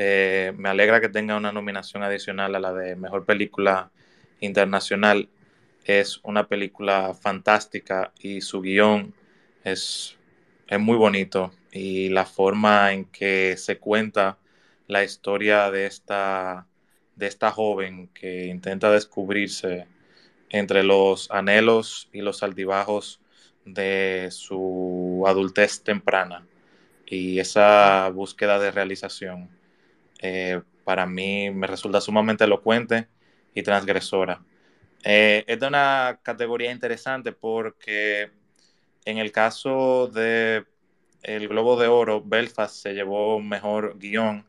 Eh, me alegra que tenga una nominación adicional a la de Mejor Película Internacional. Es una película fantástica y su guion es, es muy bonito y la forma en que se cuenta la historia de esta, de esta joven que intenta descubrirse entre los anhelos y los altibajos de su adultez temprana y esa búsqueda de realización eh, para mí me resulta sumamente elocuente y transgresora. Eh, es de una categoría interesante porque en el caso de el Globo de Oro, Belfast se llevó mejor guion.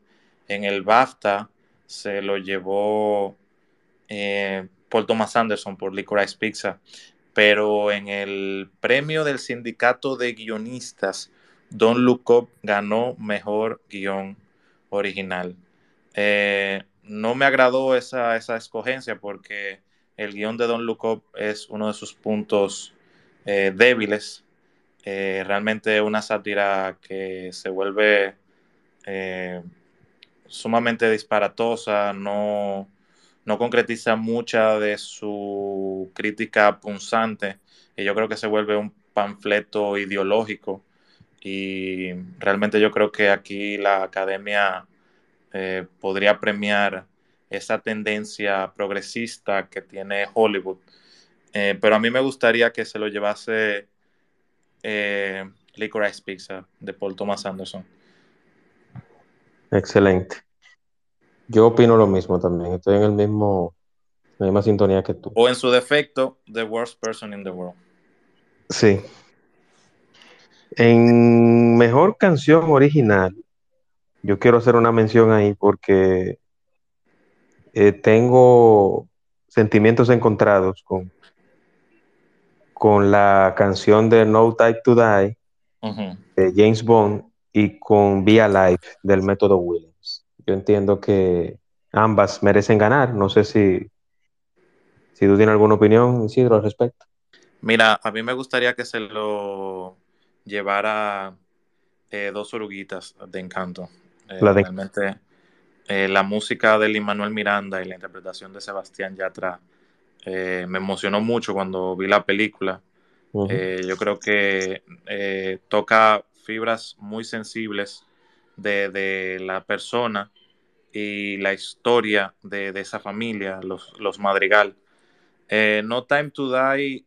En el BAFTA se lo llevó eh, Paul Thomas Anderson por Licorice Pizza. Pero en el premio del sindicato de guionistas, Don Look Up ganó mejor guion original. Eh, no me agradó esa, esa escogencia porque el guion de Don Look Up es uno de sus puntos eh, débiles. Eh, realmente una sátira que se vuelve sumamente disparatosa, no, no concretiza mucha de su crítica punzante y yo creo que se vuelve un panfleto ideológico y realmente yo creo que aquí la academia eh, podría premiar esa tendencia progresista que tiene Hollywood. Eh, pero a mí me gustaría que se lo llevase eh, Licorice Pizza de Paul Thomas Anderson. Excelente. Yo opino lo mismo también. Estoy en el mismo, la misma sintonía que tú. O en su defecto, The Worst Person in the World. Sí. En mejor canción original, yo quiero hacer una mención ahí porque eh, tengo sentimientos encontrados con, con la canción de No Type to Die de James Bond y con Be Alive del método Williams. Yo entiendo que ambas merecen ganar. No sé si, si tú tienes alguna opinión, Isidro, al respecto. Mira, a mí me gustaría que se lo llevara eh, dos oruguitas de encanto. Eh, realmente eh, la música de Lin Manuel Miranda y la interpretación de Sebastián Yatra eh, me emocionó mucho cuando vi la película. yo creo que toca fibras muy sensibles de, la persona y la historia de, esa familia, los, los Madrigal. no Time to Die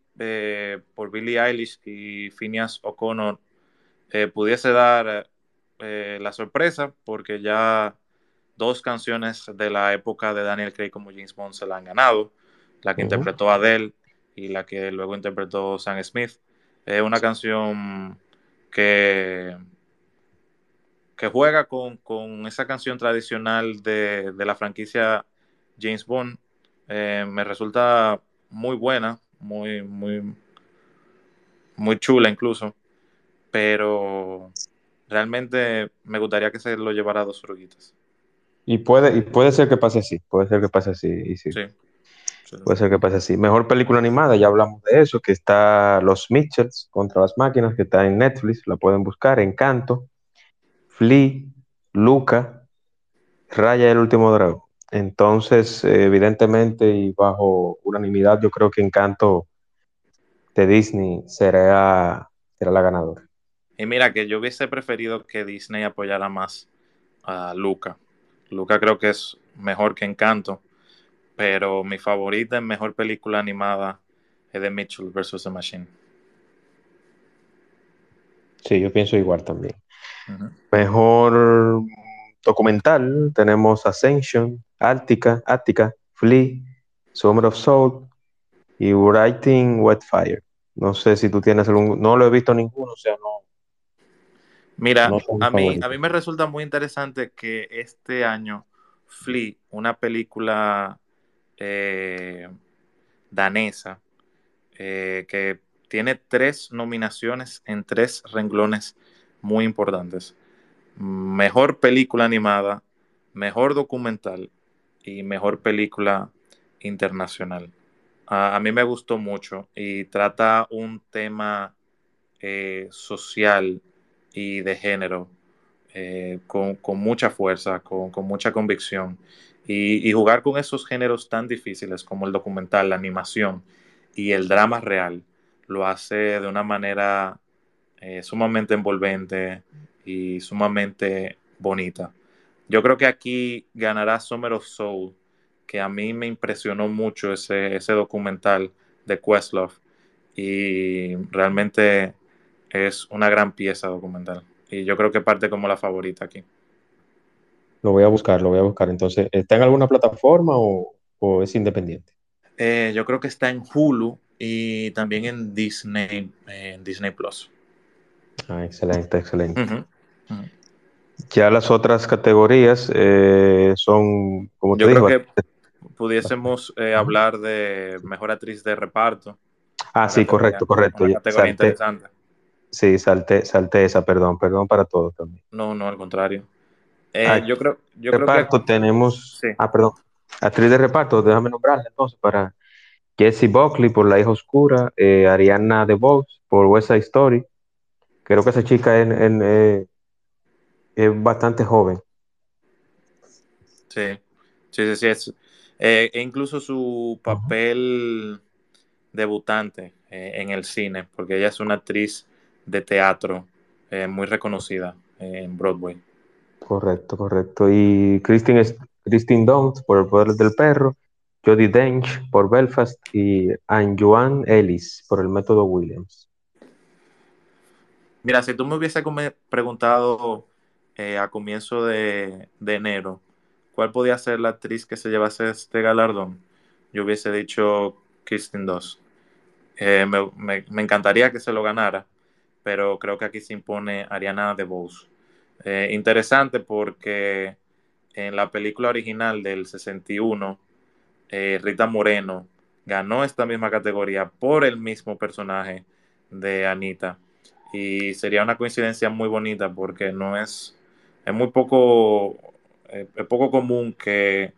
por Billie Eilish y Phineas O'Connor pudiese dar eh, la sorpresa porque ya dos canciones de la época de Daniel Craig como James Bond se la han ganado, la que interpretó Adele y la que luego interpretó Sam Smith. Es una canción que, que juega con, esa canción tradicional de, la franquicia James Bond. Eh, me resulta muy buena, muy, muy, muy chula incluso, pero realmente me gustaría que se lo llevara a dos oruguitas. Y puede, y puede ser que pase así, puede ser que pase así. sí. Puede ser que pase así. Mejor película animada, ya hablamos de eso, que está Los Mitchells contra las máquinas, que está en Netflix, la pueden buscar, Encanto, Flea, Luca, Raya el último dragón. Entonces, evidentemente y bajo unanimidad, yo creo que Encanto de Disney será, será la ganadora. Y mira que yo hubiese preferido que Disney apoyara más a Luca. Luca creo que es mejor que Encanto, pero mi favorita en mejor película animada es de Mitchell vs. The Machine. Sí, yo pienso igual también. Mejor documental tenemos Ascension, Arctica, Attica, Flea, Summer of Soul y Writing Wet Fire. No sé si tú tienes algún, no lo he visto ninguno, o sea, no, Mira, a, mí, a mí me resulta muy interesante que este año Flea, una película eh, danesa, eh, que tiene tres nominaciones en tres renglones muy importantes. Mejor película animada, mejor documental y mejor película internacional. A, mí me gustó mucho y trata un tema eh, social y de género eh, con, mucha fuerza, con, mucha convicción. Y, jugar con esos géneros tan difíciles como el documental, la animación y el drama real, lo hace de una manera eh, sumamente envolvente y sumamente bonita. Yo creo que aquí ganará Summer of Soul, que a mí me impresionó mucho ese, ese documental de Questlove y realmente es una gran pieza documental. Y yo creo que parte como la favorita aquí. Lo voy a buscar, lo voy a buscar. Entonces, ¿está en alguna plataforma o, es independiente? Eh, yo creo que está en Hulu y también en Disney, en Disney Plus. Ah, excelente, excelente. Ya las otras categorías eh, son, como Yo creo que pudiésemos eh, hablar de mejor actriz de reparto. Ah, sí, correcto, correcto. Una categoría interesante. Sí, salté, salté esa, perdón, perdón para todos también. No, no, al contrario. Eh, yo creo, yo reparto creo que... tenemos. Ah, perdón. Actriz de reparto, déjame nombrarla entonces para Jessie Buckley por La hija oscura, eh, Ariana DeVos por West Side Story. Creo que esa chica es, eh, es bastante joven. Sí, sí, sí, sí. e incluso su papel debutante en el cine, porque ella es una actriz de teatro eh, muy reconocida en Broadway. Correcto, correcto. Y Christine, Christine por El Poder del Perro, Jodie Dench por Belfast y Anne Joan Ellis por El Método Williams. Mira, si tú me hubiese preguntado eh, a comienzo de, enero cuál podía ser la actriz que se llevase este galardón, yo hubiese dicho Christine Dunst. Eh, me, encantaría que se lo ganara, pero creo que aquí se impone Ariana DeBose. Eh, interesante porque en la película original del 61, eh, Rita Moreno ganó esta misma categoría por el mismo personaje de Anita. Y sería una coincidencia muy bonita porque no es, es muy poco, eh, es poco común que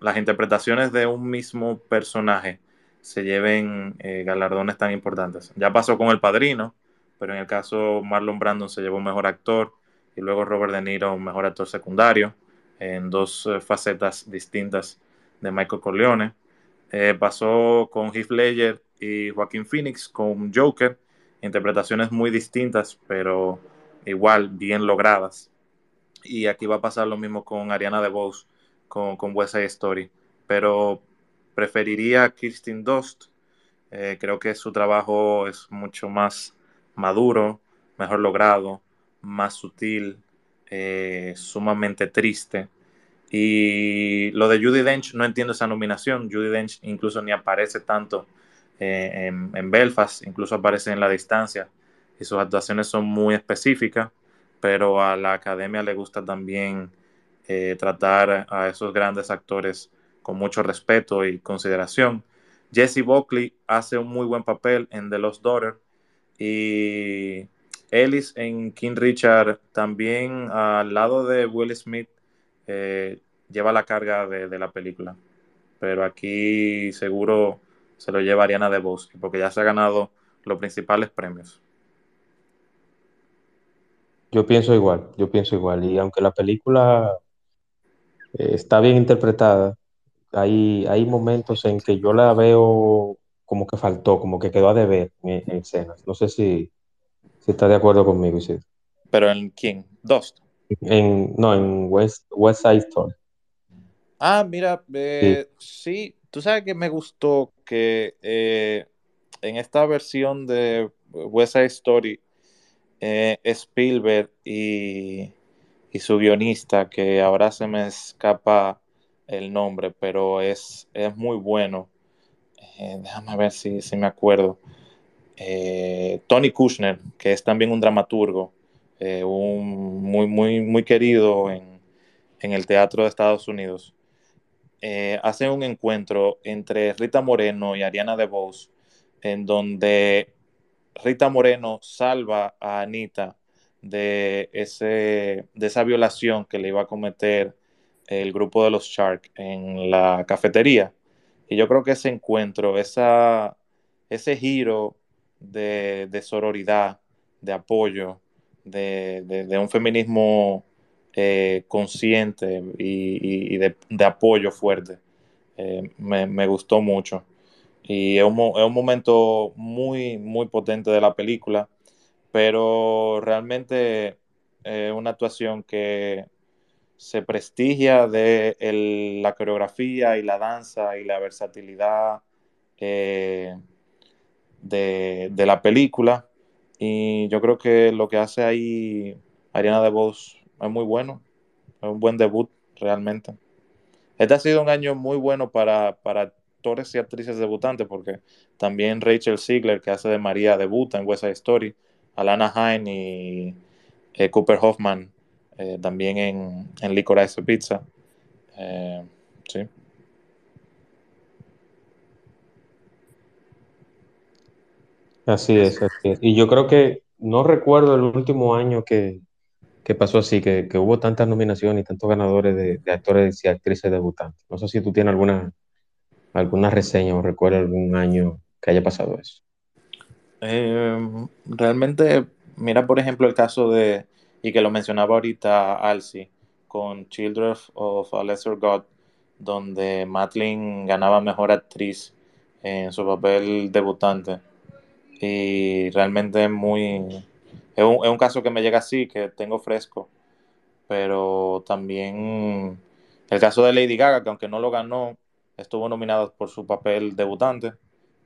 las interpretaciones de un mismo personaje se lleven eh, galardones tan importantes. Ya pasó con El Padrino, pero en el caso Marlon Brandon se llevó Mejor Actor y luego Robert De Niro Mejor Actor Secundario en dos eh, facetas distintas de Michael Corleone. Eh, pasó con Heath Ledger y Joaquín Phoenix con Joker, interpretaciones muy distintas, pero igual bien logradas. Y aquí va a pasar lo mismo con Ariana DeBose, con, con West Story. Pero preferiría a Kirsten Dost. Eh, creo que su trabajo es mucho más maduro, mejor logrado, más sutil, eh, sumamente triste. Y lo de Judy Dench, no entiendo esa nominación. Judy Dench incluso ni aparece tanto eh, en, Belfast, incluso aparece en la distancia. Y sus actuaciones son muy específicas, pero a la academia le gusta también tratar a esos grandes actores con mucho respeto y consideración. Jesse Buckley hace un muy buen papel en The Lost Daughter y Ellis en King Richard también al lado de Will Smith eh, lleva la carga de, la película. Pero aquí seguro se lo lleva Ariana DeBose porque ya se ha ganado los principales premios. Yo pienso igual, yo pienso igual. Y aunque la película eh, está bien interpretada, hay, hay momentos en que yo la veo como que faltó, como que quedó a deber en, escenas. No sé si, si está de acuerdo conmigo, Isidro. ¿Pero en quién? ¿Dos? En, no, en West, West Side Story. Ah, mira, eh, sí. tú sabes que me gustó que eh, en esta versión de West Side Story, eh, Spielberg y, su guionista, que ahora se me escapa el nombre, pero es, es muy bueno. Eh, déjame ver si, si me acuerdo. Eh, Tony Kushner, que es también un dramaturgo, eh, un, muy, muy, muy querido en, en, el teatro de Estados Unidos, hace un encuentro entre Rita Moreno y Ariana DeBose, en donde Rita Moreno salva a Anita de, ese, de esa violación que le iba a cometer el grupo de los Shark en la cafetería. Y yo creo que ese encuentro, ese giro de, sororidad, de apoyo, de, un feminismo eh, consciente y, de, apoyo fuerte, eh, me, gustó mucho. Y es un, es un, momento muy, muy potente de la película, pero realmente es una actuación que se prestigia de la coreografía y la danza y la versatilidad eh, de, la película. Y yo creo que lo que hace ahí Ariana DeVos es muy bueno. Es un buen debut realmente. este ha sido un año muy bueno para, para actores y actrices debutantes, porque también Rachel Ziegler, que hace de María, debuta en West Story, Alana Hine y eh, Cooper Hoffman eh, también en, en Licorice Pizza. Eh, sí. Así es, así es. Y yo creo que no recuerdo el último año que, pasó así, que, hubo tantas nominaciones y tantos ganadores de, actores y actrices debutantes. No sé si tú tienes alguna, alguna reseña o recuerdas algún año que haya pasado eso. Em, realmente, mira por ejemplo el caso de, y que lo mencionaba ahorita Alcy, con Children of a Lesser God, donde Madeline ganaba mejor actriz en su papel debutante. Y realmente es muy... Es un, es un caso que me llega así, que tengo fresco. Pero también el caso de Lady Gaga, que aunque no lo ganó, estuvo nominada por su papel debutante.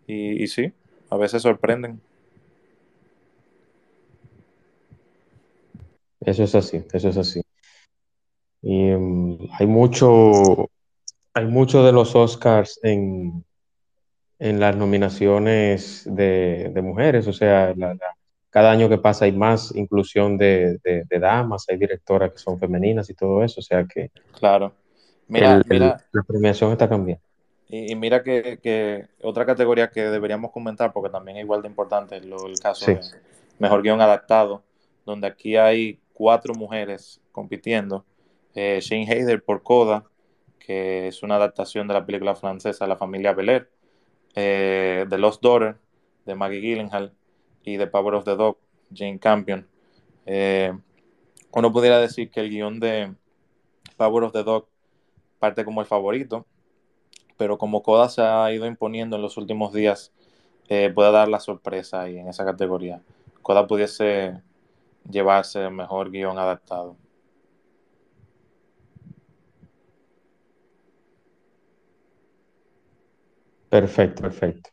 Y, y sí, a veces sorprenden. Eso es así, eso es así. Y um, hay mucho, hay mucho de los Oscars en, en las nominaciones de, mujeres, o sea, cada año que pasa hay más inclusión de, damas, hay directoras que son femeninas y todo eso, o sea que... Claro. Mira, la premiación está cambiando. Y, mira que, otra categoría que deberíamos comentar, porque también es igual de importante, lo, el caso de mejor guion adaptado, donde aquí hay cuatro mujeres compitiendo. Eh, Shane Hader por Coda, que es una adaptación de la película francesa La familia Belair. Eh, the Lost Daughter, de Maggie Gyllenhaal. Y The Power of the Dog, Jane Campion. Eh, uno pudiera decir que el guion de Power of the Dog parte como el favorito, pero como Coda se ha ido imponiendo en los últimos días, puede dar la sorpresa ahí en esa categoría. Coda pudiese llevarse mejor guion adaptado. Perfecto, perfecto.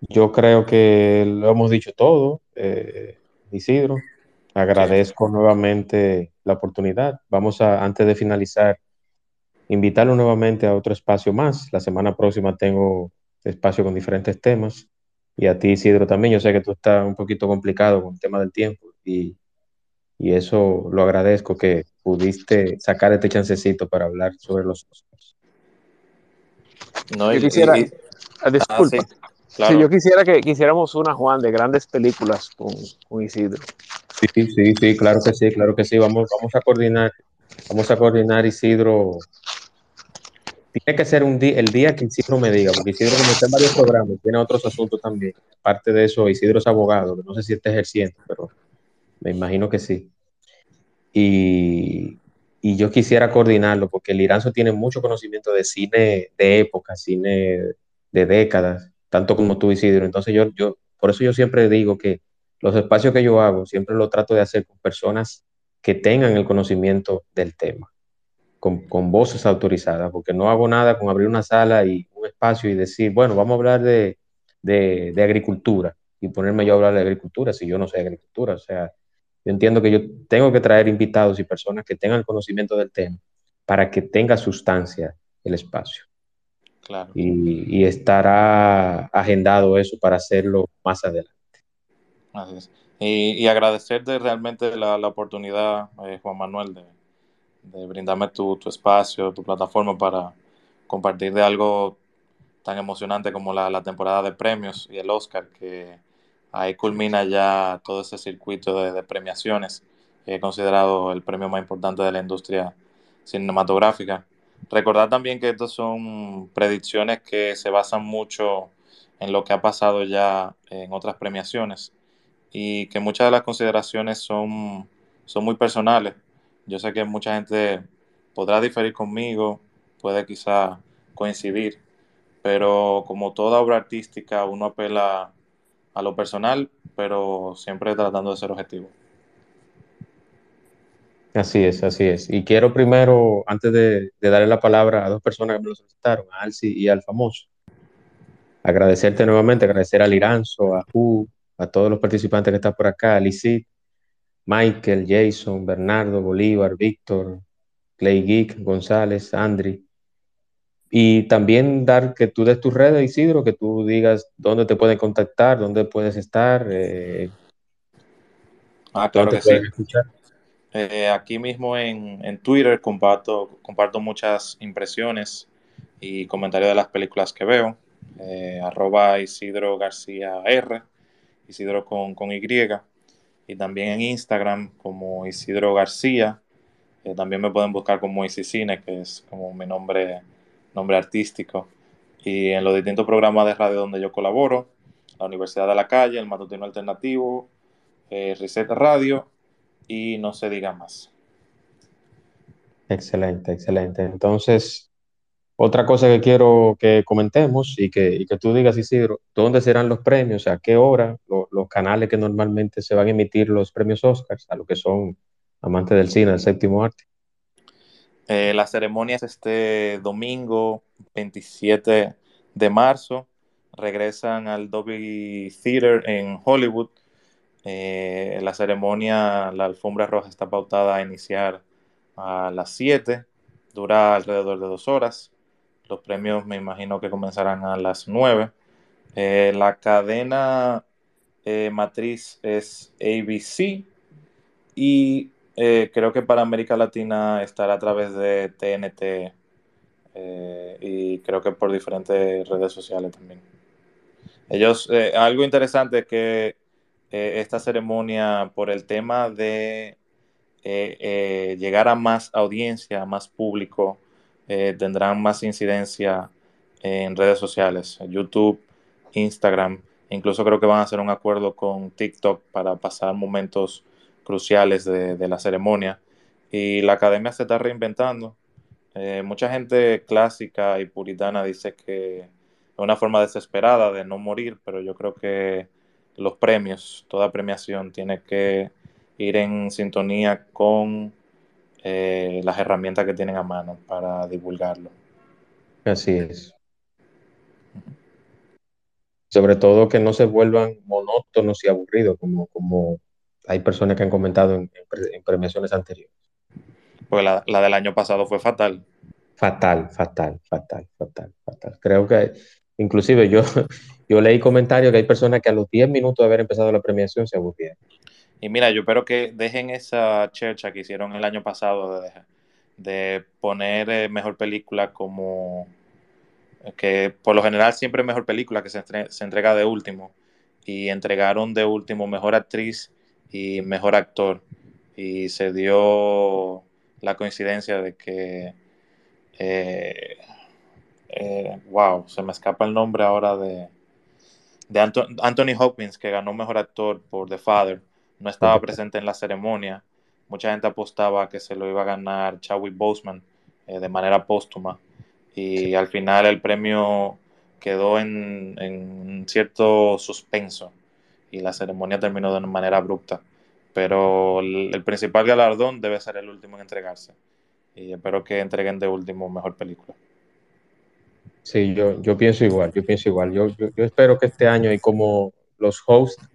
Yo creo que lo hemos dicho todo, eh, Isidro. Agradezco nuevamente la oportunidad. Vamos a, antes de finalizar, invitarlo nuevamente a otro espacio más. La semana próxima tengo espacio con diferentes temas. Y a ti, Isidro, también. Yo sé que tú estás un poquito complicado con el tema del tiempo y, eso lo agradezco que pudiste sacar este chancecito para hablar sobre los Oscars. No, yo quisiera, ah, disculpa. Ah, yo quisiera que quisiéramos una Juan de grandes películas con, con, Isidro. Sí, sí, sí, claro que sí, claro que sí. Vamos, vamos a coordinar, vamos a coordinar Isidro tiene que ser un el día que Isidro me diga, porque Isidro como está en varios programas, tiene otros asuntos también. Aparte de eso, Isidro es abogado, no sé si está ejerciendo, pero me imagino que sí. Y, yo quisiera coordinarlo, porque el Iranzo tiene mucho conocimiento de cine de época, cine de décadas, tanto como tú, Isidro. Entonces yo, yo, por eso yo siempre digo que los espacios que yo hago, siempre lo trato de hacer con personas que tengan el conocimiento del tema con, voces autorizadas, porque no hago nada con abrir una sala y un espacio y decir, bueno, vamos a hablar de, de, agricultura y ponerme yo a hablar de agricultura si yo no sé agricultura. O sea, yo entiendo que yo tengo que traer invitados y personas que tengan conocimiento del tema para que tenga sustancia el espacio. Claro. Y, estará agendado eso para hacerlo más adelante. Y, y agradecerte realmente la, la oportunidad, eh, Juan Manuel, de, de brindarme tu, tu, espacio, tu plataforma para compartir de algo tan emocionante como la, la, temporada de premios y el Oscar, que ahí culmina ya todo ese circuito de, de premiaciones, que he considerado el premio más importante de la industria cinematográfica. Recordar también que estas son predicciones que se basan mucho en lo que ha pasado ya en otras premiaciones y que muchas de las consideraciones son, son muy personales yo sé que mucha gente podrá diferir conmigo, puede quizá coincidir, pero como toda obra artística, uno apela a lo personal, pero siempre tratando de ser objetivo. Así es, así es. Y quiero primero, antes de, darle la palabra a dos personas que me lo solicitaron, a Alci y al famoso, agradecerte nuevamente, agradecer al Iranzo, a Ju, a todos los participantes que están por acá, a Lisit, Michael, Jason, Bernardo, Bolívar, Víctor, Clay Geek, González, Andri. Y también dar que tú des tus redes, Isidro, que tú digas dónde te pueden contactar, dónde puedes estar. Eh, ah, claro que sí. Eh, aquí mismo en, en, Twitter comparto, comparto muchas impresiones y comentarios de las películas que veo. Eh, arroba Isidro García R, Isidro con, con Y. Y también en Instagram como Isidro García. también me pueden buscar como Isicine, que es como mi nombre nombre artístico. Y en los distintos programas de radio donde yo colaboro, la Universidad de la Calle, el Matutino Alternativo, eh, Reset Radio y no se diga más. Excelente, excelente. Entonces, otra cosa que quiero que comentemos y que, que tú digas, Isidro, ¿dónde serán los premios? ¿A qué hora? los canales que normalmente se van a emitir los premios Oscars, a lo que son amantes del cine, del séptimo arte. Eh, la ceremonia es este domingo 27 de marzo. Regresan al Dolby Theater en Hollywood. Eh, la ceremonia, la alfombra roja está pautada a iniciar a las 7. Dura alrededor de dos horas. Los premios me imagino que comenzarán a las 9. Eh, la cadena matriz es ABC y eh, creo que para América Latina estará a través de TNT eh, y creo que por diferentes redes sociales también. Ellos, eh, algo interesante es que esta ceremonia, por el tema de llegar a más audiencia, a más público, tendrán más incidencia en redes sociales, YouTube, Instagram, incluso creo que van a hacer un acuerdo con TikTok para pasar momentos cruciales de, la ceremonia. Y la academia se está reinventando. Eh, mucha gente clásica y puritana dice que es una forma desesperada de no morir, pero yo creo que los premios, toda premiación tiene que ir en sintonía con eh, las herramientas que tienen a mano para divulgarlo. Así es. Sobre todo que no se vuelvan monótonos y aburridos, como, como hay personas que han comentado en, premiaciones anteriores. Pues la, del año pasado fue fatal. Fatal, fatal, fatal, fatal, fatal. Creo que inclusive yo, yo leí comentarios que hay personas que a los 10 minutos de haber empezado la premiación se aburrieron. Y mira, yo espero que dejen esa chercha que hicieron el año pasado de, de poner eh, mejor película como que por lo general siempre mejor película que se, entrega de último y entregaron de último mejor actriz y mejor actor. Y se dio la coincidencia de que, eh, eh, wow, se me escapa el nombre ahora de, de Anthony Hopkins, que ganó mejor actor por The Father, no estaba presente en la ceremonia. Mucha gente apostaba que se lo iba a ganar Chadwick Boseman eh, de manera póstuma. Y al final el premio quedó en, en cierto suspenso y la ceremonia terminó de una manera abrupta. Pero el, principal galardón debe ser el último en entregarse. Y espero que entreguen de último mejor película. Sí, yo, yo pienso igual, yo pienso igual. Yo, yo, espero que este año hay como los hosts,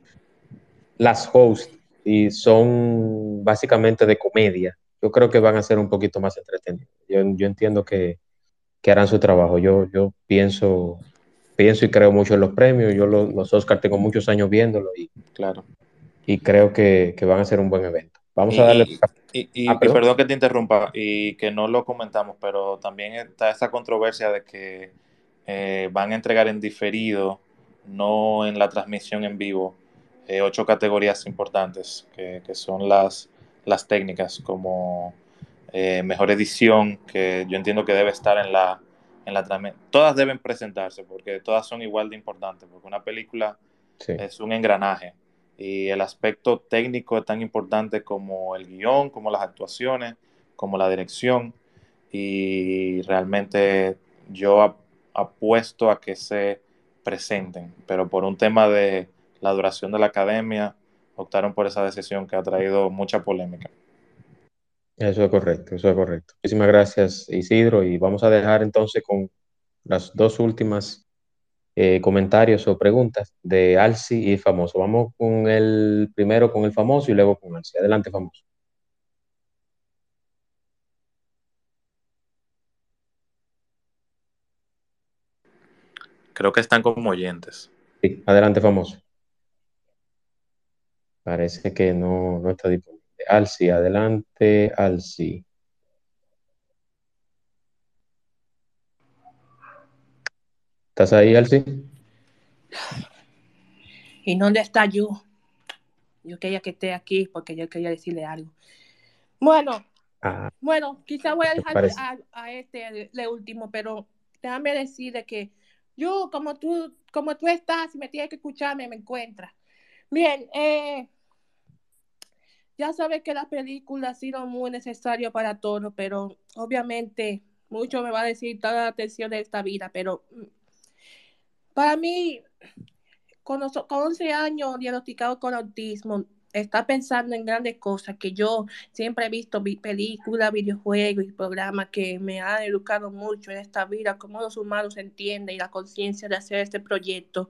las hosts, y son básicamente de comedia. Yo creo que van a ser un poquito más entretenidos. Yo, yo entiendo que, que, harán su trabajo. Yo, yo pienso, pienso y creo mucho en los premios. Yo los, los Oscars tengo muchos años viéndolo y, claro. y creo que, que van a ser un buen evento. Vamos a darle. Y, ah, perdón. que te interrumpa y que no lo comentamos, pero también está esa controversia de que eh, van a entregar en diferido, no en la transmisión en vivo, eh, ocho categorías importantes, que, que, son las, las técnicas, como eh, mejor edición, que yo entiendo que debe estar en la, en la todas deben presentarse porque todas son igual de importantes, porque una película es un engranaje y el aspecto técnico es tan importante como el guion, como las actuaciones, como la dirección y realmente yo apuesto a que se presenten, pero por un tema de la duración de la academia, optaron por esa decisión que ha traído mucha polémica. Eso es correcto, eso es correcto. Muchísimas gracias Isidro y vamos a dejar entonces con las dos últimas eh, comentarios o preguntas de Alci y Famoso. Vamos con el primero con el Famoso y luego con Alci. Adelante Famoso. Creo que están como oyentes. Sí, adelante Famoso. Parece que no, no está disponible. Alci, adelante, Alci. ¿Estás ahí, Alci? ¿Y dónde está yo? Yo quería que esté aquí porque yo quería decirle algo. Bueno, ah. bueno, quizá voy a dejar a, este el, último, pero déjame decirle que yo, como tú, como tú estás, y me tienes que escucharme, me encuentras. Bien, eh, ya sabes que la película ha sido muy necesaria para todos, pero obviamente mucho me va a decir toda la atención de esta vida, pero mm, para mí, con, con 11 años diagnosticado con autismo, está pensando en grandes cosas, que yo siempre he visto películas, videojuegos y programas que me han educado mucho en esta vida, cómo los humanos entienden y la conciencia de hacer este proyecto.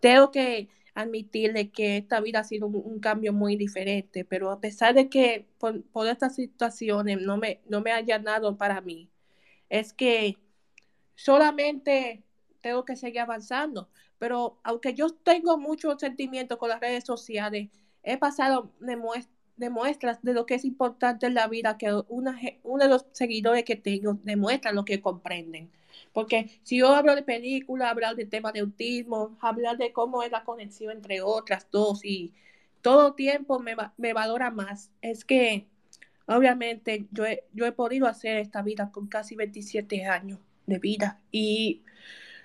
Tengo que admitirle que esta vida ha sido un, cambio muy diferente, pero a pesar de que por, estas situaciones no me, no me haya dado para mí, es que solamente tengo que seguir avanzando. Pero aunque yo tengo mucho sentimiento con las redes sociales, he pasado de, muestras de lo que es importante en la vida, que una, uno de los seguidores que tengo demuestra lo que comprenden. Porque si yo hablo de película, hablar de temas de autismo, hablar de cómo es la conexión entre otras dos y todo tiempo me, me valora más. Es que obviamente yo he, yo he podido hacer esta vida con casi 27 años de vida y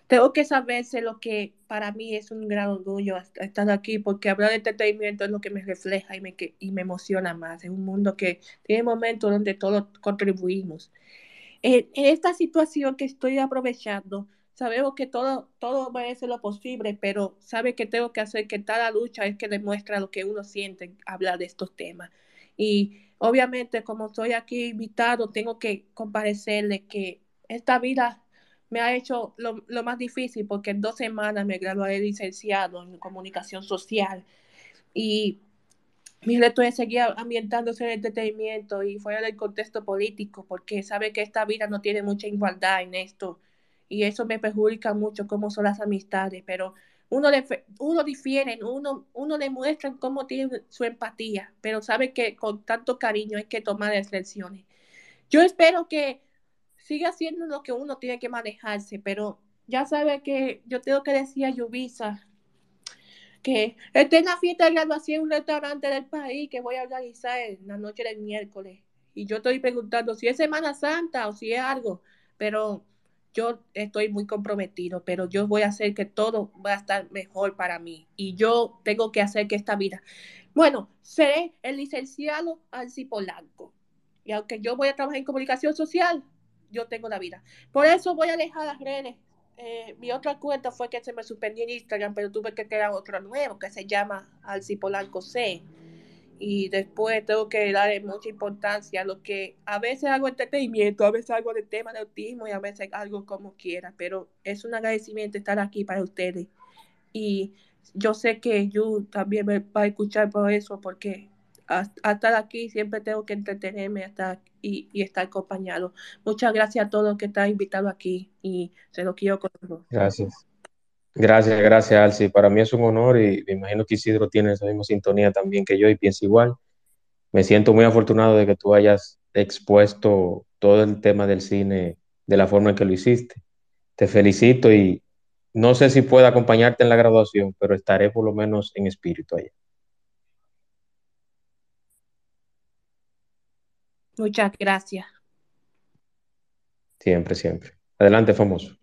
tengo que saberse lo que para mí es un gran orgullo estar aquí, porque hablar de entretenimiento es lo que me refleja y me, y me emociona más. Es un mundo que tiene momentos donde todos contribuimos. En, esta situación que estoy aprovechando, sabemos que todo, todo ser lo posible, pero sabe que tengo que hacer que cada lucha es que demuestra lo que uno siente hablar de estos temas. Y obviamente, como estoy aquí invitado, tengo que comparecerle que esta vida me ha hecho lo, más difícil porque en dos semanas me gradué licenciado en comunicación social y mi reto es seguir ambientándose en el entretenimiento y fuera del contexto político porque sabe que esta vida no tiene mucha igualdad en esto y eso me perjudica mucho cómo son las amistades, pero uno, uno difiere, uno, uno demuestra cómo tiene su empatía, pero sabe que con tanto cariño hay que tomar decisiones. Yo espero que sigue haciendo lo que uno tiene que manejarse, pero ya sabe que yo tengo que decir a Yubisa que esté en la fiesta de graduación en un restaurante del país que voy a organizar en la noche del miércoles. Y yo estoy preguntando si es Semana Santa o si es algo, pero yo estoy muy comprometido, pero yo voy a hacer que todo va a estar mejor para mí y yo tengo que hacer que esta vida. Bueno, seré el licenciado Alci Polanco. Y aunque yo voy a trabajar en comunicación social, yo tengo la vida. Por eso voy a dejar las redes. Eh, mi otra cuenta fue que se me suspendió en Instagram, pero tuve que crear otro nuevo que se llama Alcipolanco C. Y después tengo que darle mucha importancia a lo que a veces hago entretenimiento, a veces algo de tema de autismo y a veces algo como quiera. Pero es un agradecimiento estar aquí para ustedes. Y yo sé que yo también me va a escuchar por eso, porque hasta aquí siempre tengo que entretenerme hasta y, y, estar acompañado. Muchas gracias a todos que están invitados aquí y se lo quiero con Gracias. Gracias, gracias, Alci. Para mí es un honor y me imagino que Isidro tiene esa misma sintonía también que yo y piensa igual. Me siento muy afortunado de que tú hayas expuesto todo el tema del cine de la forma en que lo hiciste. Te felicito y no sé si puedo acompañarte en la graduación, pero estaré por lo menos en espíritu allá. Muchas gracias. Siempre, siempre. Adelante, famoso.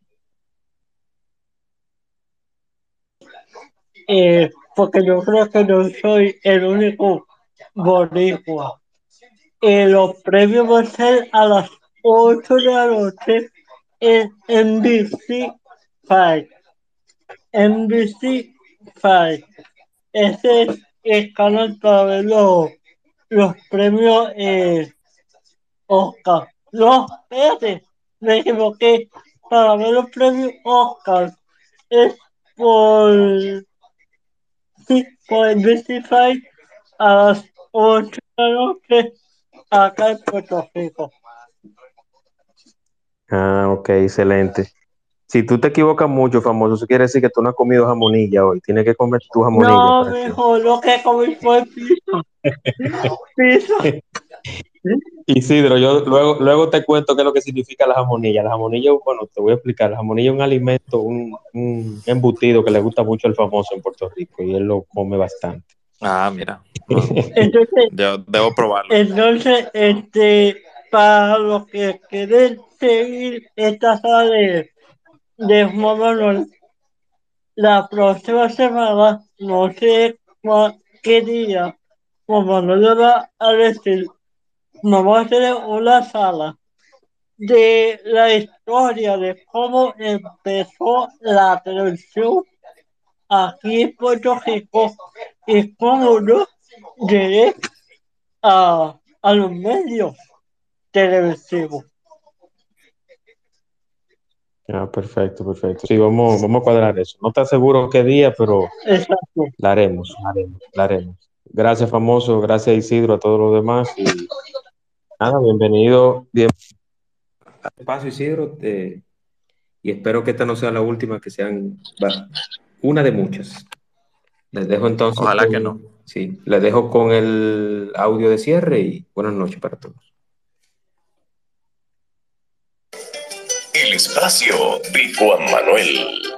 Eh, porque yo creo que no soy el único boricua. Eh, los premios van a ser a las 8 de la noche en NBC 5. NBC 5. Ese es el canal para ver los, los premios eh, Oscar. No, espérate, me equivoqué. Para ver los premios Oscar es por. Sí, por el 25 a las 8 de la noche acá en Puerto Rico. Ah, ok, excelente. si tú te equivocas mucho, famoso, eso quiere decir que tú no has comido jamonilla hoy. Tienes que comer tu jamonilla. No, mejor lo que comí fue piso. piso. Isidro, yo luego, luego te cuento qué es lo que significa la jamonilla. La jamonilla, bueno, te voy a explicar. La jamonilla es un alimento, un, un embutido que le gusta mucho al famoso en Puerto Rico y él lo come bastante. Ah, mira. entonces, debo, probarlo. Entonces, este, para los que quieren seguir esta sala de de Juan Manuel. La próxima semana, no sé qué día, Juan Manuel va a decir, vamos a hacer una sala de la historia de cómo empezó la televisión aquí en Puerto Rico y cómo no llegué a, a los medios televisivos. Ah, perfecto, perfecto. Sí, vamos, vamos a cuadrar eso. No está seguro qué día, pero la haremos, la haremos, la haremos. Gracias, famoso. Gracias, Isidro, a todos los demás. Y nada, bienvenido. Bien. Paso, Isidro. y espero que esta no sea la última, que sean una de muchas. Les dejo entonces. Ojalá que no. Sí, les dejo con el audio de cierre y buenas noches para todos. El espacio de Juan Manuel.